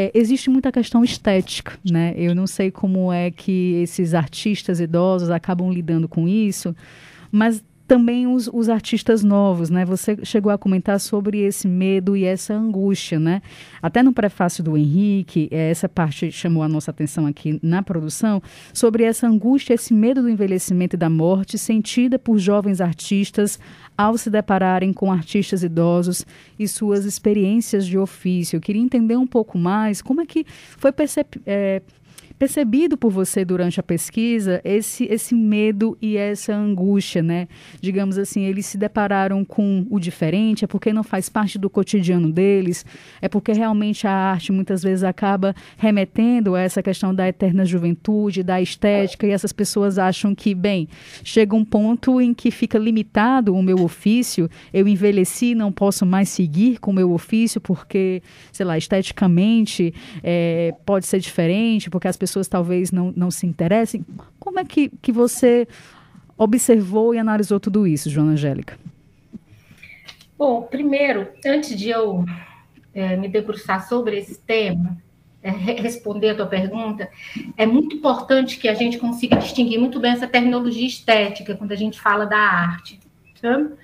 é, existe muita questão estética, né? Eu não sei como é que esses artistas idosos acabam lidando com isso, mas também os, os, artistas novos, né? Você chegou a comentar sobre esse medo e essa angústia, né? Até no prefácio do Henrique, é, essa parte chamou a nossa atenção aqui na produção, sobre essa angústia, esse medo do envelhecimento e da morte sentida por jovens artistas ao se depararem com artistas idosos e suas experiências de ofício. Eu queria entender um pouco mais como é que foi percebido. É, percebido por você durante a pesquisa esse, esse medo e essa angústia, né? Digamos assim, eles se depararam com o diferente, é porque não faz parte do cotidiano deles, é porque realmente a arte muitas vezes acaba remetendo a essa questão da eterna juventude, da estética, e essas pessoas acham que, bem, chega um ponto em que fica limitado o meu ofício, eu envelheci, não posso mais seguir com o meu ofício, porque, sei lá, esteticamente é, pode ser diferente, porque as pessoas pessoas talvez não, não se interessem. Como é que, que você observou e analisou tudo isso, Joana Angélica? Bom, primeiro, antes de eu é, me debruçar sobre esse tema, é, responder a tua pergunta, é muito importante que a gente consiga distinguir muito bem essa terminologia estética quando a gente fala da arte.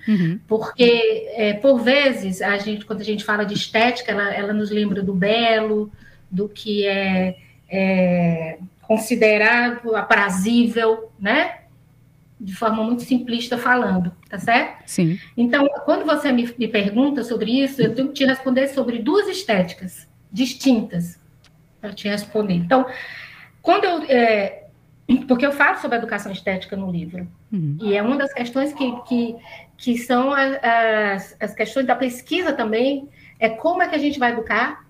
Uhum. Porque, é, por vezes, a gente, quando a gente fala de estética, ela, ela nos lembra do belo, do que é é, considerado aprazível, né? De forma muito simplista falando, tá certo? Sim. Então, quando você me, me pergunta sobre isso, eu tenho que te responder sobre duas estéticas distintas para te responder. Então, quando eu. É, porque eu falo sobre educação estética no livro. Uhum. E é uma das questões que, que, que são as, as questões da pesquisa também, é como é que a gente vai educar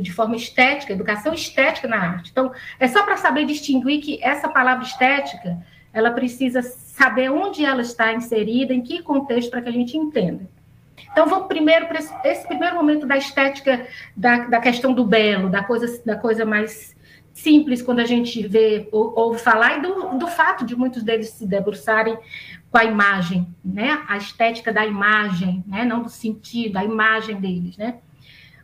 de forma estética, educação estética na arte. Então, é só para saber distinguir que essa palavra estética, ela precisa saber onde ela está inserida, em que contexto, para que a gente entenda. Então, vamos primeiro para esse, primeiro momento da estética, da, da questão do belo, da coisa, da coisa mais simples, quando a gente vê, ou, ouve falar, e do, do fato de muitos deles se debruçarem com a imagem, né? A estética da imagem, né? Não do sentido, a imagem deles, né?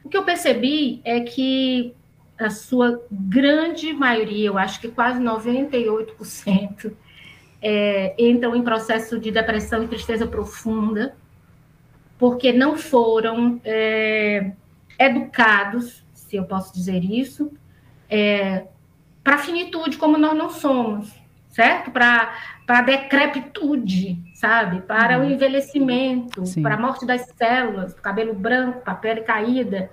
O que eu percebi é que a sua grande maioria, eu acho que quase 98%, é, entram em processo de depressão e tristeza profunda, porque não foram é, educados, se eu posso dizer isso, é, para a finitude, como nós não somos, certo? Para a decrepitude, sabe? Para uhum. o envelhecimento, Sim. para a morte das células, cabelo branco, a pele caída.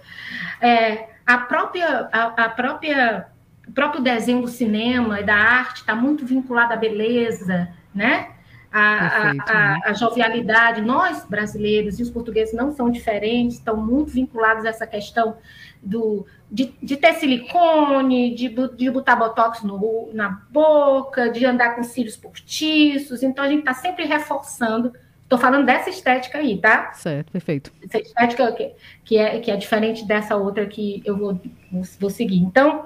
É, a própria, a, a própria, o próprio desenho do cinema e da arte está muito vinculado à beleza, né? a, Perfeito, a, né? a, jovialidade. Nós, brasileiros e os portugueses não são diferentes, estão muito vinculados a essa questão do, de, de ter silicone, de, de botar botox no, na boca, de andar com cílios postiços. Então, a gente está sempre reforçando. Estou falando dessa estética aí, tá? Certo, perfeito. Essa estética que, que, é, que é diferente dessa outra que eu vou, vou seguir. Então,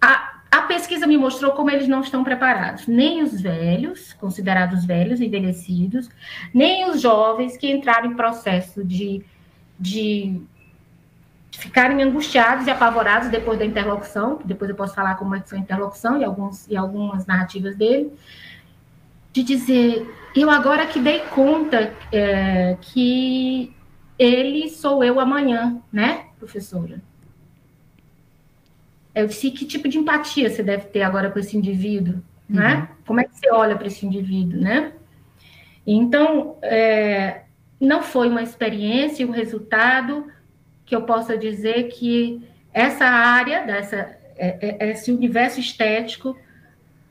a, a pesquisa me mostrou como eles não estão preparados, nem os velhos, considerados velhos, envelhecidos, nem os jovens que entraram em processo de, de ficarem angustiados e apavorados depois da interlocução, depois eu posso falar como é que foi a interlocução e, alguns, e algumas narrativas dele, de dizer, eu agora que dei conta é, que ele sou eu amanhã, né, professora? Eu disse, que tipo de empatia você deve ter agora com esse indivíduo, né? Uhum. Como é que você olha para esse indivíduo, né? Então, é, não foi uma experiência e um resultado que eu possa dizer que essa área, dessa, é, é, esse universo estético,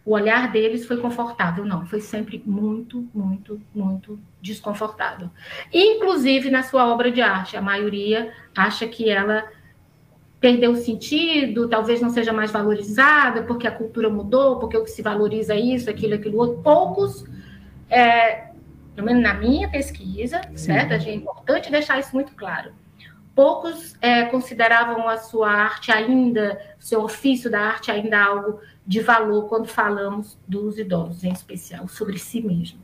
o olhar deles foi confortável. Não, foi sempre muito, muito, muito desconfortável. Inclusive na sua obra de arte, a maioria acha que ela perdeu o sentido, talvez não seja mais valorizada, porque a cultura mudou, porque o que se valoriza é isso, aquilo, aquilo outro. Poucos, é, pelo menos na minha pesquisa, Sim. certo? É importante deixar isso muito claro. Poucos é, consideravam a sua arte ainda, seu ofício da arte ainda algo de valor quando falamos dos idosos, em especial, sobre si mesmo.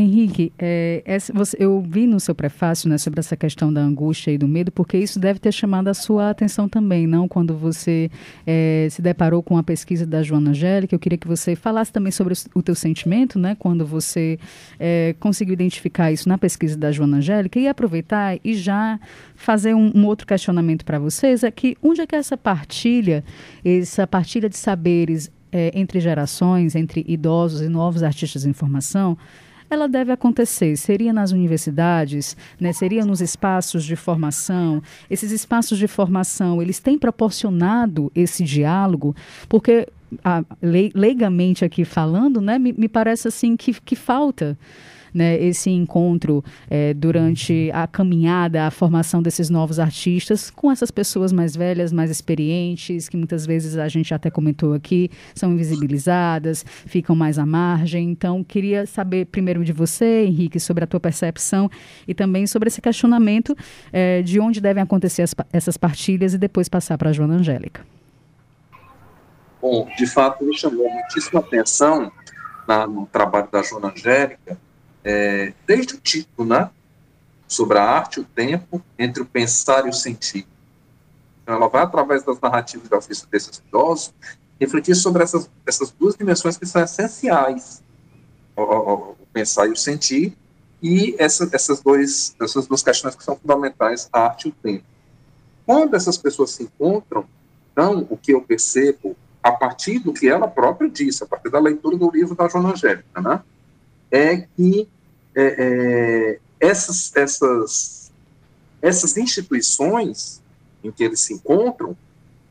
Henrique, é, essa, você, eu vi no seu prefácio né, sobre essa questão da angústia e do medo, porque isso deve ter chamado a sua atenção também, não? Quando você é, se deparou com a pesquisa da Joana Angélica, eu queria que você falasse também sobre o, o teu sentimento, né? Quando você é, conseguiu identificar isso na pesquisa da Joana Angélica e aproveitar e já fazer um, um outro questionamento para vocês, é que onde é que essa partilha, essa partilha de saberes é, entre gerações, entre idosos e novos artistas de informação, ela deve acontecer? Seria nas universidades? Né? Seria nos espaços de formação? Esses espaços de formação, eles têm proporcionado esse diálogo? Porque, a, leigamente aqui falando, né, me, me parece assim que, que falta né, esse encontro é, durante a caminhada, a formação desses novos artistas com essas pessoas mais velhas, mais experientes, que muitas vezes a gente até comentou aqui, são invisibilizadas, ficam mais à margem. Então, queria saber primeiro de você, Henrique, sobre a tua percepção e também sobre esse questionamento é, de onde devem acontecer as, essas partilhas e depois passar para a Joana Angélica. Bom, de fato, me chamou muitíssima atenção na, no trabalho da Joana Angélica é, desde o título, né? Sobre a arte, o tempo, entre o pensar e o sentir. Então, ela vai, através das narrativas da ofício desses idosos, refletir sobre essas, essas duas dimensões que são essenciais, o, o, o pensar e o sentir, e essa, essas, dois, essas duas questões que são fundamentais, a arte e o tempo. Quando essas pessoas se encontram, então, o que eu percebo, a partir do que ela própria disse, a partir da leitura do livro da Joana Angélica, né, é que é, é, essas, essas, essas instituições em que eles se encontram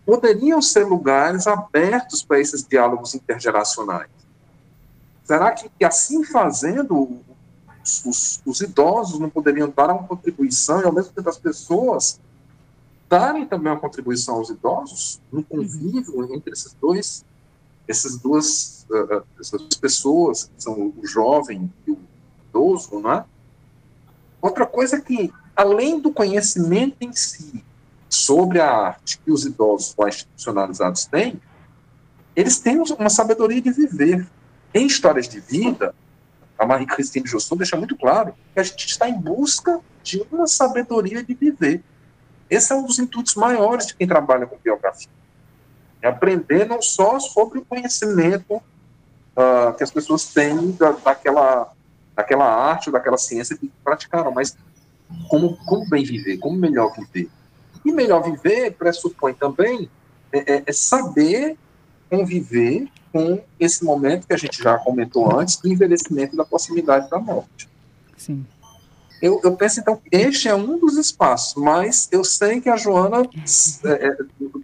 poderiam ser lugares abertos para esses diálogos intergeracionais. Será que, que assim fazendo, os, os, os, idosos não poderiam dar uma contribuição e, ao mesmo tempo, as pessoas darem também uma contribuição aos idosos no convívio entre esses dois, essas duas, uh, essas pessoas, que são o jovem e o idoso, não é? Outra coisa é que, além do conhecimento em si sobre a arte que os idosos lá institucionalizados têm, eles têm uma sabedoria de viver. Em histórias de vida, a Marie-Christine Josson deixa muito claro que a gente está em busca de uma sabedoria de viver. Esse é um dos intuitos maiores de quem trabalha com biografia. É aprender não só sobre o conhecimento uh, que as pessoas têm da, daquela, daquela arte, daquela ciência que praticaram, mas como, como bem viver, como melhor viver. E melhor viver pressupõe também é, é, é saber conviver com esse momento que a gente já comentou antes, do envelhecimento da proximidade da morte. Sim. Eu, eu, penso, então, que este é um dos espaços, mas eu sei que a Joana, é, é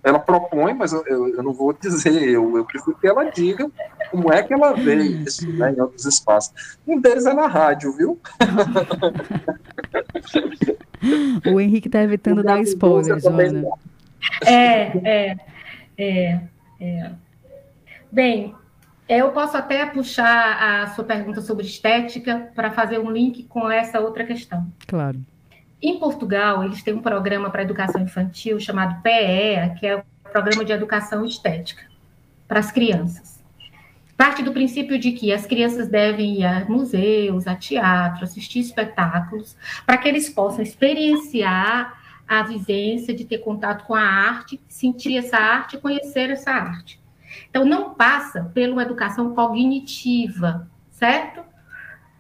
ela propõe, mas eu, eu, não vou dizer, eu, eu prefiro que ela diga como é que ela vê isso né, em outros espaços. Um deles é na rádio, viu? o Henrique está evitando dar spoiler, Joana. É, é, é, é. Bem, eu posso até puxar a sua pergunta sobre estética para fazer um link com essa outra questão. Claro. Em Portugal, eles têm um programa para educação infantil chamado PEA, que é o Programa de Educação Estética para as crianças. Parte do princípio de que as crianças devem ir a museus, a teatro, assistir espetáculos, para que eles possam experienciar a vivência de ter contato com a arte, sentir essa arte conhecer essa arte. Então, não passa pela uma educação cognitiva, certo?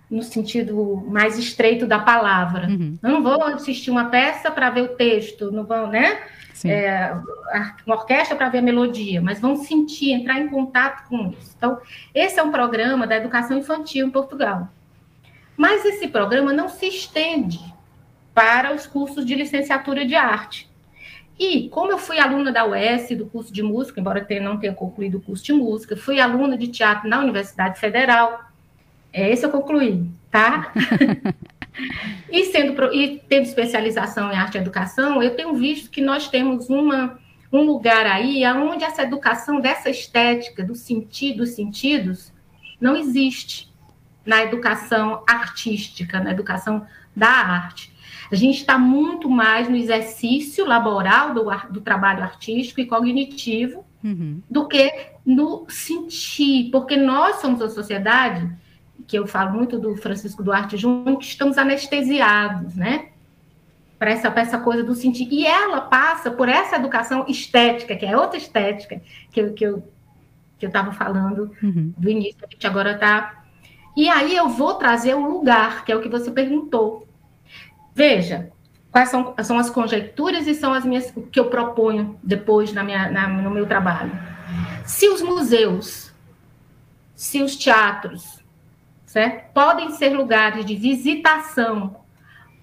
No sentido mais estreito da palavra. Uhum. Eu não vou assistir uma peça para ver o texto, não vão, né? É, uma orquestra para ver a melodia, mas vão sentir, entrar em contato com isso. Então, esse é um programa da educação infantil em Portugal. Mas esse programa não se estende para os cursos de licenciatura de arte. E como eu fui aluna da UES, do curso de música, embora tenha, não tenha concluído o curso de música, fui aluna de teatro na Universidade Federal. É, esse eu concluí, tá? e, sendo, e tendo especialização em arte e educação, eu tenho visto que nós temos uma, um lugar aí onde essa educação dessa estética, do sentido, dos sentidos, não existe na educação artística, na educação da arte. A gente está muito mais no exercício laboral do, do trabalho artístico e cognitivo uhum. do que no sentir, porque nós somos a sociedade, que eu falo muito do Francisco Duarte Júnior, que estamos anestesiados, né? Para essa, essa coisa do sentir. E ela passa por essa educação estética, que é outra estética que eu, que eu que eu estava falando uhum. do início, a gente agora está. E aí eu vou trazer o lugar, que é o que você perguntou. Veja, quais são, são as conjecturas e são as minhas que eu proponho depois na minha, na, no meu trabalho. Se os museus, se os teatros, certo? podem ser lugares de visitação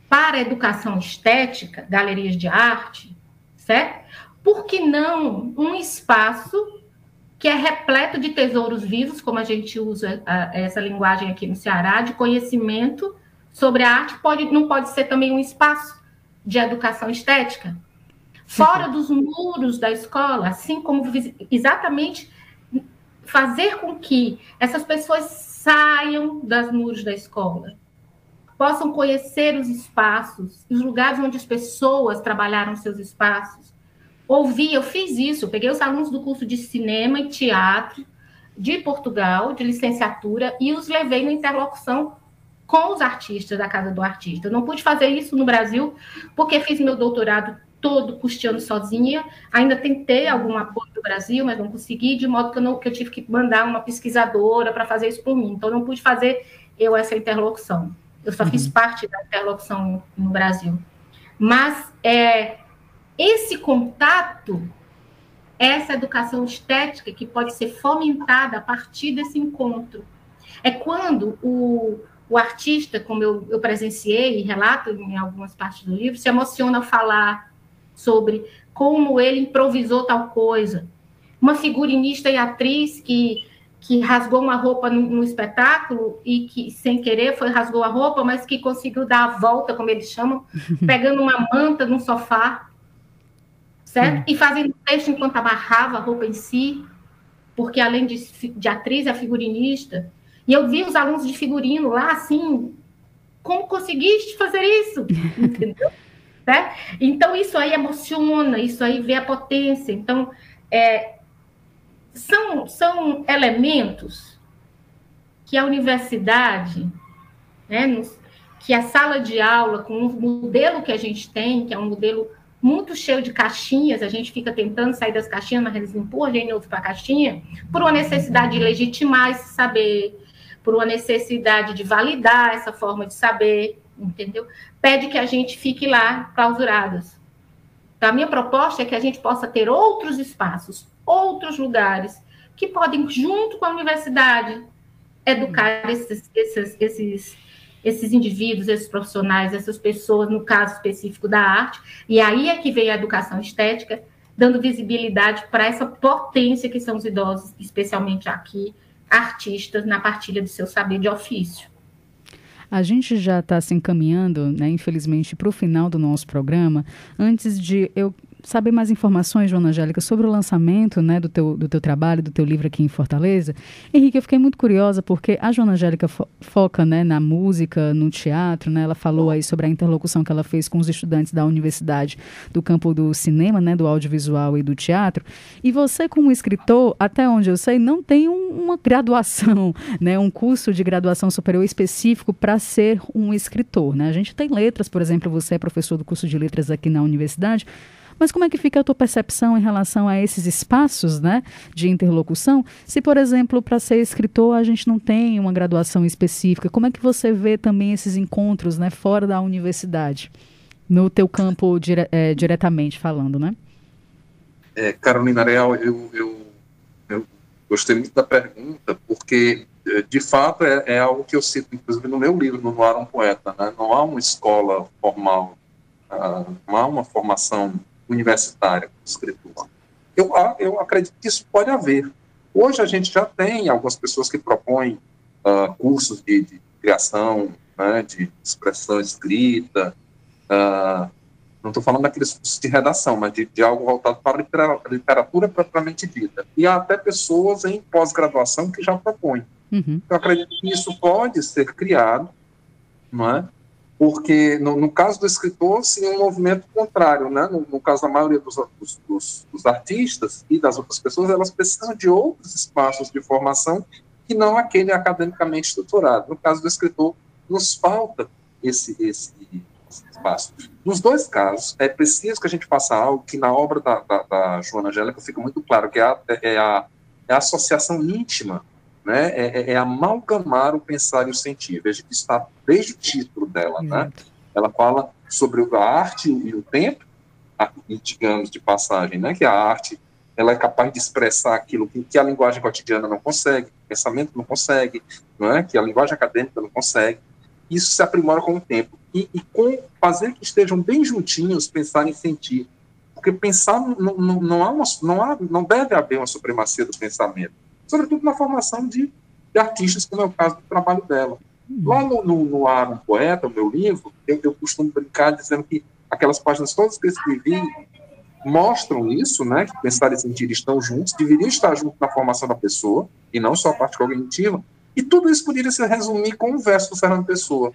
para a educação estética, galerias de arte, certo? Por que não um espaço que é repleto de tesouros vivos, como a gente usa a, essa linguagem aqui no Ceará, de conhecimento sobre a arte pode, não pode ser também um espaço de educação estética? Fora dos muros da escola, assim como exatamente fazer com que essas pessoas saiam dos muros da escola, possam conhecer os espaços, os lugares onde as pessoas trabalharam seus espaços. Ouvir, eu fiz isso, eu peguei os alunos do curso de cinema e teatro de Portugal, de licenciatura, e os levei na interlocução com os artistas da Casa do Artista. Eu não pude fazer isso no Brasil, porque fiz meu doutorado todo custeando sozinha. Ainda tentei algum apoio do Brasil, mas não consegui, de modo que eu, não, que eu tive que mandar uma pesquisadora para fazer isso por mim. Então, não pude fazer eu essa interlocução. Eu só uhum. fiz parte da interlocução no Brasil. Mas é, esse contato, essa educação estética que pode ser fomentada a partir desse encontro. É quando o, o artista, como eu, eu presenciei e relato em algumas partes do livro, se emociona ao falar sobre como ele improvisou tal coisa. Uma figurinista e atriz que, que rasgou uma roupa no, espetáculo e que, sem querer, foi rasgou a roupa, mas que conseguiu dar a volta, como eles chamam, pegando uma manta num sofá, certo? E fazendo texto enquanto amarrava a roupa em si, porque além de, de atriz, é figurinista. E eu vi os alunos de figurino lá, assim, como conseguiste fazer isso? Entendeu? Né? Então, isso aí emociona, isso aí vê a potência. Então, é, são, são elementos que a universidade, né, que a sala de aula, com o modelo que a gente tem, que é um modelo muito cheio de caixinhas, a gente fica tentando sair das caixinhas, mas eles empurram a gente para a caixinha, por uma necessidade de legitimar esse saber, por uma necessidade de validar essa forma de saber, entendeu? Pede que a gente fique lá clausuradas. Então, a minha proposta é que a gente possa ter outros espaços, outros lugares, que podem, junto com a universidade, educar esses, esses, esses esses indivíduos, esses profissionais, essas pessoas, no caso específico da arte, e aí é que vem a educação estética, dando visibilidade para essa potência que são os idosos, especialmente aqui, artistas, na partilha do seu saber de ofício. A gente já está se encaminhando, né, infelizmente, para o final do nosso programa. Antes de eu saber mais informações, Joana Angélica, sobre o lançamento né, do, teu, do teu trabalho, do teu livro aqui em Fortaleza. Henrique, eu fiquei muito curiosa porque a Joana Angélica fo foca né, na música, no teatro, né? Ela falou aí sobre a interlocução que ela fez com os estudantes da universidade do campo do cinema, né, do audiovisual e do teatro. E você, como escritor, até onde eu sei, não tem um, uma graduação, né, um curso de graduação superior específico para ser um escritor. Né? A gente tem letras, por exemplo, você é professor do curso de letras aqui na universidade. Mas como é que fica a tua percepção em relação a esses espaços né, de interlocução? Se, por exemplo, para ser escritor a gente não tem uma graduação específica, como é que você vê também esses encontros né, fora da universidade, no teu campo dire é, diretamente falando, né? É, Carolina Real, eu, eu, eu gostei muito da pergunta, porque é, de fato é, é, algo que eu cito, inclusive no meu livro, no Noir um Poeta, né? não há uma escola formal, uh, não há uma formação universitária como escritor. Eu, ah, eu acredito que isso pode haver. Hoje a gente já tem algumas pessoas que propõem uh, cursos de, de criação, né, de expressão escrita, uh, não estou falando daqueles cursos de redação, mas de, de algo voltado para a literatura propriamente dita. E há até pessoas em pós-graduação que já propõem. Uhum. Eu acredito que isso pode ser criado, não é? Porque no, no, caso do escritor, sim, um movimento contrário, né? No, no caso da maioria dos, dos, dos, artistas e das outras pessoas, elas precisam de outros espaços de formação que não aquele academicamente estruturado. No caso do escritor, nos falta esse, esse, esse espaço. Nos dois casos, é preciso que a gente faça algo que na obra da, da, da Joana Angélica fica muito claro, que é a, é a, é a associação íntima né, é, é, é, amalgamar o pensar e o sentir. Veja que está desde o título dela, né? Ela fala sobre a arte e o tempo, digamos de passagem, né, que a arte ela é capaz de expressar aquilo que, que, a linguagem cotidiana não consegue, o pensamento não consegue, não é? que a linguagem acadêmica não consegue. Isso se aprimora com o tempo. E, e com fazer que estejam bem juntinhos, pensar e sentir. Porque pensar não, não, não, há uma, não, há, não deve haver uma supremacia do pensamento sobretudo na formação de, de artistas, como é o caso do trabalho dela. Uhum. Lá no, no, no Ar um Poeta, o meu livro, eu, eu costumo brincar dizendo que aquelas páginas todas que eu escrevi mostram isso, né, que pensar e sentir estão juntos, deveriam estar juntos na formação da pessoa, e não só a parte cognitiva, e tudo isso poderia se resumir com o verso do Fernando Pessoa.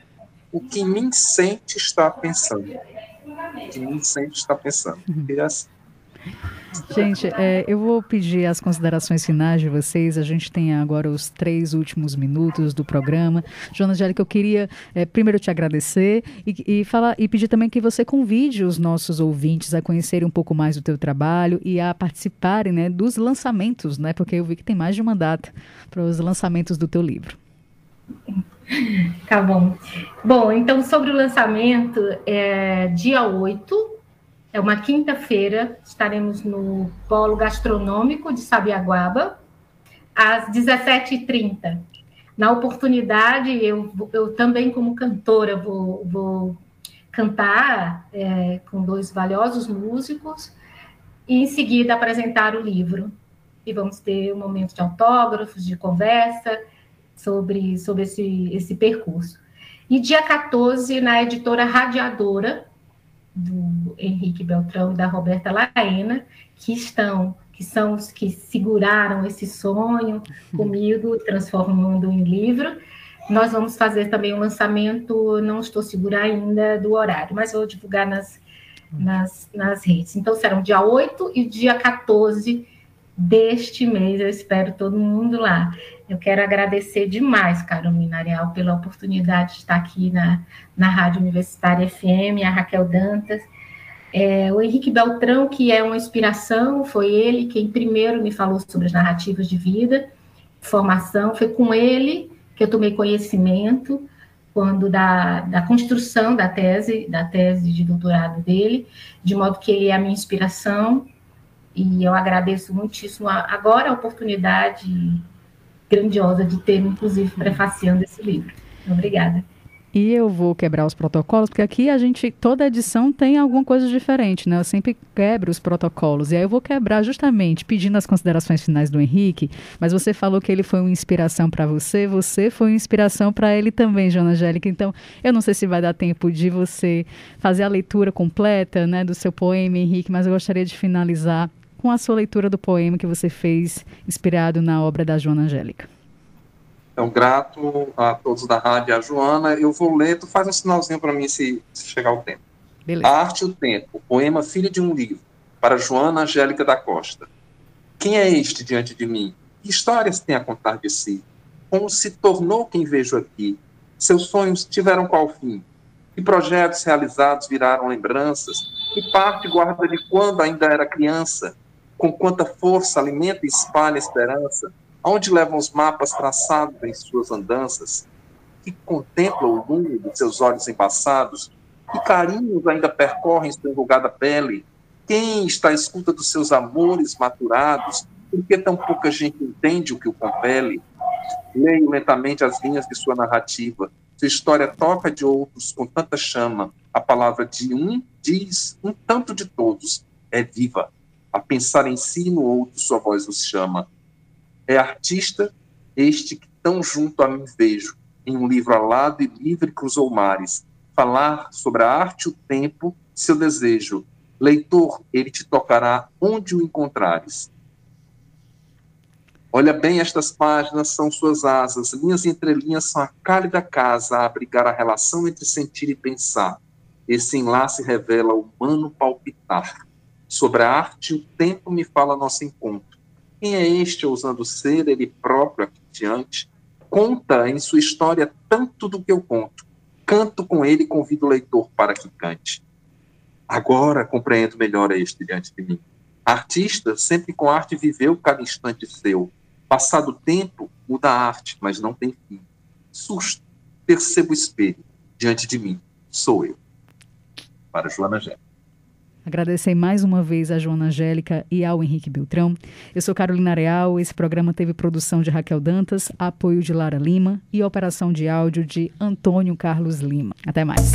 O que me sente está pensando. O que me sente está pensando. Uhum. E é assim. Gente, é, eu vou pedir as considerações finais de vocês. A gente tem agora os três últimos minutos do programa. Joana Angélica, eu queria é, primeiro te agradecer e, e, falar, e pedir também que você convide os nossos ouvintes a conhecerem um pouco mais do teu trabalho e a participarem né, dos lançamentos, né? Porque eu vi que tem mais de uma data para os lançamentos do teu livro. Tá bom. Bom, então sobre o lançamento, é, dia 8 é uma quinta-feira, estaremos no Polo Gastronômico de Sabiaguaba, às 17h30. Na oportunidade, eu, eu também, como cantora, vou, vou cantar é, com dois valiosos músicos e, em seguida, apresentar o livro. E vamos ter um momento de autógrafos, de conversa sobre, sobre esse, esse percurso. E dia 14, na editora Radiadora, do Henrique Beltrão e da Roberta Laena, que estão, que são os que seguraram esse sonho comigo, transformando em livro. nós vamos fazer também um lançamento, não estou segura ainda do horário, mas vou divulgar nas, nas, nas redes. Então, serão dia 8 e dia 14 deste mês, eu espero todo mundo lá. Eu quero agradecer demais, Carolina Areal, pela oportunidade de estar aqui na, na Rádio Universitária FM, a Raquel Dantas, é, o Henrique Beltrão, que é uma inspiração, foi ele quem primeiro me falou sobre as narrativas de vida, formação, foi com ele que eu tomei conhecimento quando da, da construção da tese, da tese de doutorado dele, de modo que ele é a minha inspiração, e eu agradeço muitíssimo a, agora a oportunidade grandiosa de ter, inclusive, prefaciando esse livro. Obrigada. E eu vou quebrar os protocolos, porque aqui a gente, toda edição tem alguma coisa diferente, né? Eu sempre quebro os protocolos. E aí eu vou quebrar justamente pedindo as considerações finais do Henrique, mas você falou que ele foi uma inspiração para você, você foi uma inspiração para ele também, Joana Angélica. Então, eu não sei se vai dar tempo de você fazer a leitura completa, né, do seu poema, Henrique, mas eu gostaria de finalizar com a sua leitura do poema que você fez, inspirado na obra da Joana Angélica. Então, grato a todos da rádio a Joana. Eu vou ler, tu faz um sinalzinho para mim se, se, chegar o tempo. Beleza. A Arte e o Tempo, poema Filho de um Livro, para Joana Angélica da Costa. Quem é este diante de mim? Que histórias tem a contar de si? Como se tornou quem vejo aqui? Seus sonhos tiveram qual fim? Que projetos realizados viraram lembranças? Que parte guarda de quando ainda era criança? Com quanta força alimenta e espalha esperança? Aonde levam os mapas traçados em suas andanças? Que contemplam o mundo de seus olhos embaçados? Que carinhos ainda percorrem sua enrugada pele? Quem está à escuta dos seus amores maturados? Por que tão pouca gente entende o que o compele? Leio lentamente as linhas de sua narrativa. Sua história toca de outros com tanta chama. A palavra de um diz um tanto de todos. É viva. A pensar em si no outro, sua voz os chama. É artista este que tão junto a mim vejo, em um livro alado e livre cruzou mares, falar sobre a arte e o tempo, seu desejo. Leitor, ele te tocará onde o encontrares. Olha bem, estas páginas são suas asas, linhas e entrelinhas são a cálida casa a abrigar a relação entre sentir e pensar. Esse enlace revela o humano palpitar. Sobre a arte, o tempo me fala nosso encontro quem é este ousando ser ele próprio aqui diante? Conta em sua história tanto do que eu conto. Canto com ele e convido o leitor para que cante. Agora compreendo melhor este diante de mim. artista sempre com arte viveu cada instante seu. Passado o tempo, muda a arte, mas não tem fim. Susto, percebo o espelho. Diante de mim, sou eu. Para Joana Gé. Agradecer mais uma vez a Joana Angélica e ao Henrique Beltrão. Eu sou Carolina Real. Esse programa teve produção de Raquel Dantas, apoio de Lara Lima e operação de áudio de Antônio Carlos Lima. Até mais.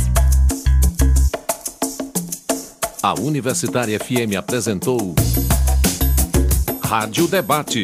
A Universitária FM apresentou Rádio Debate,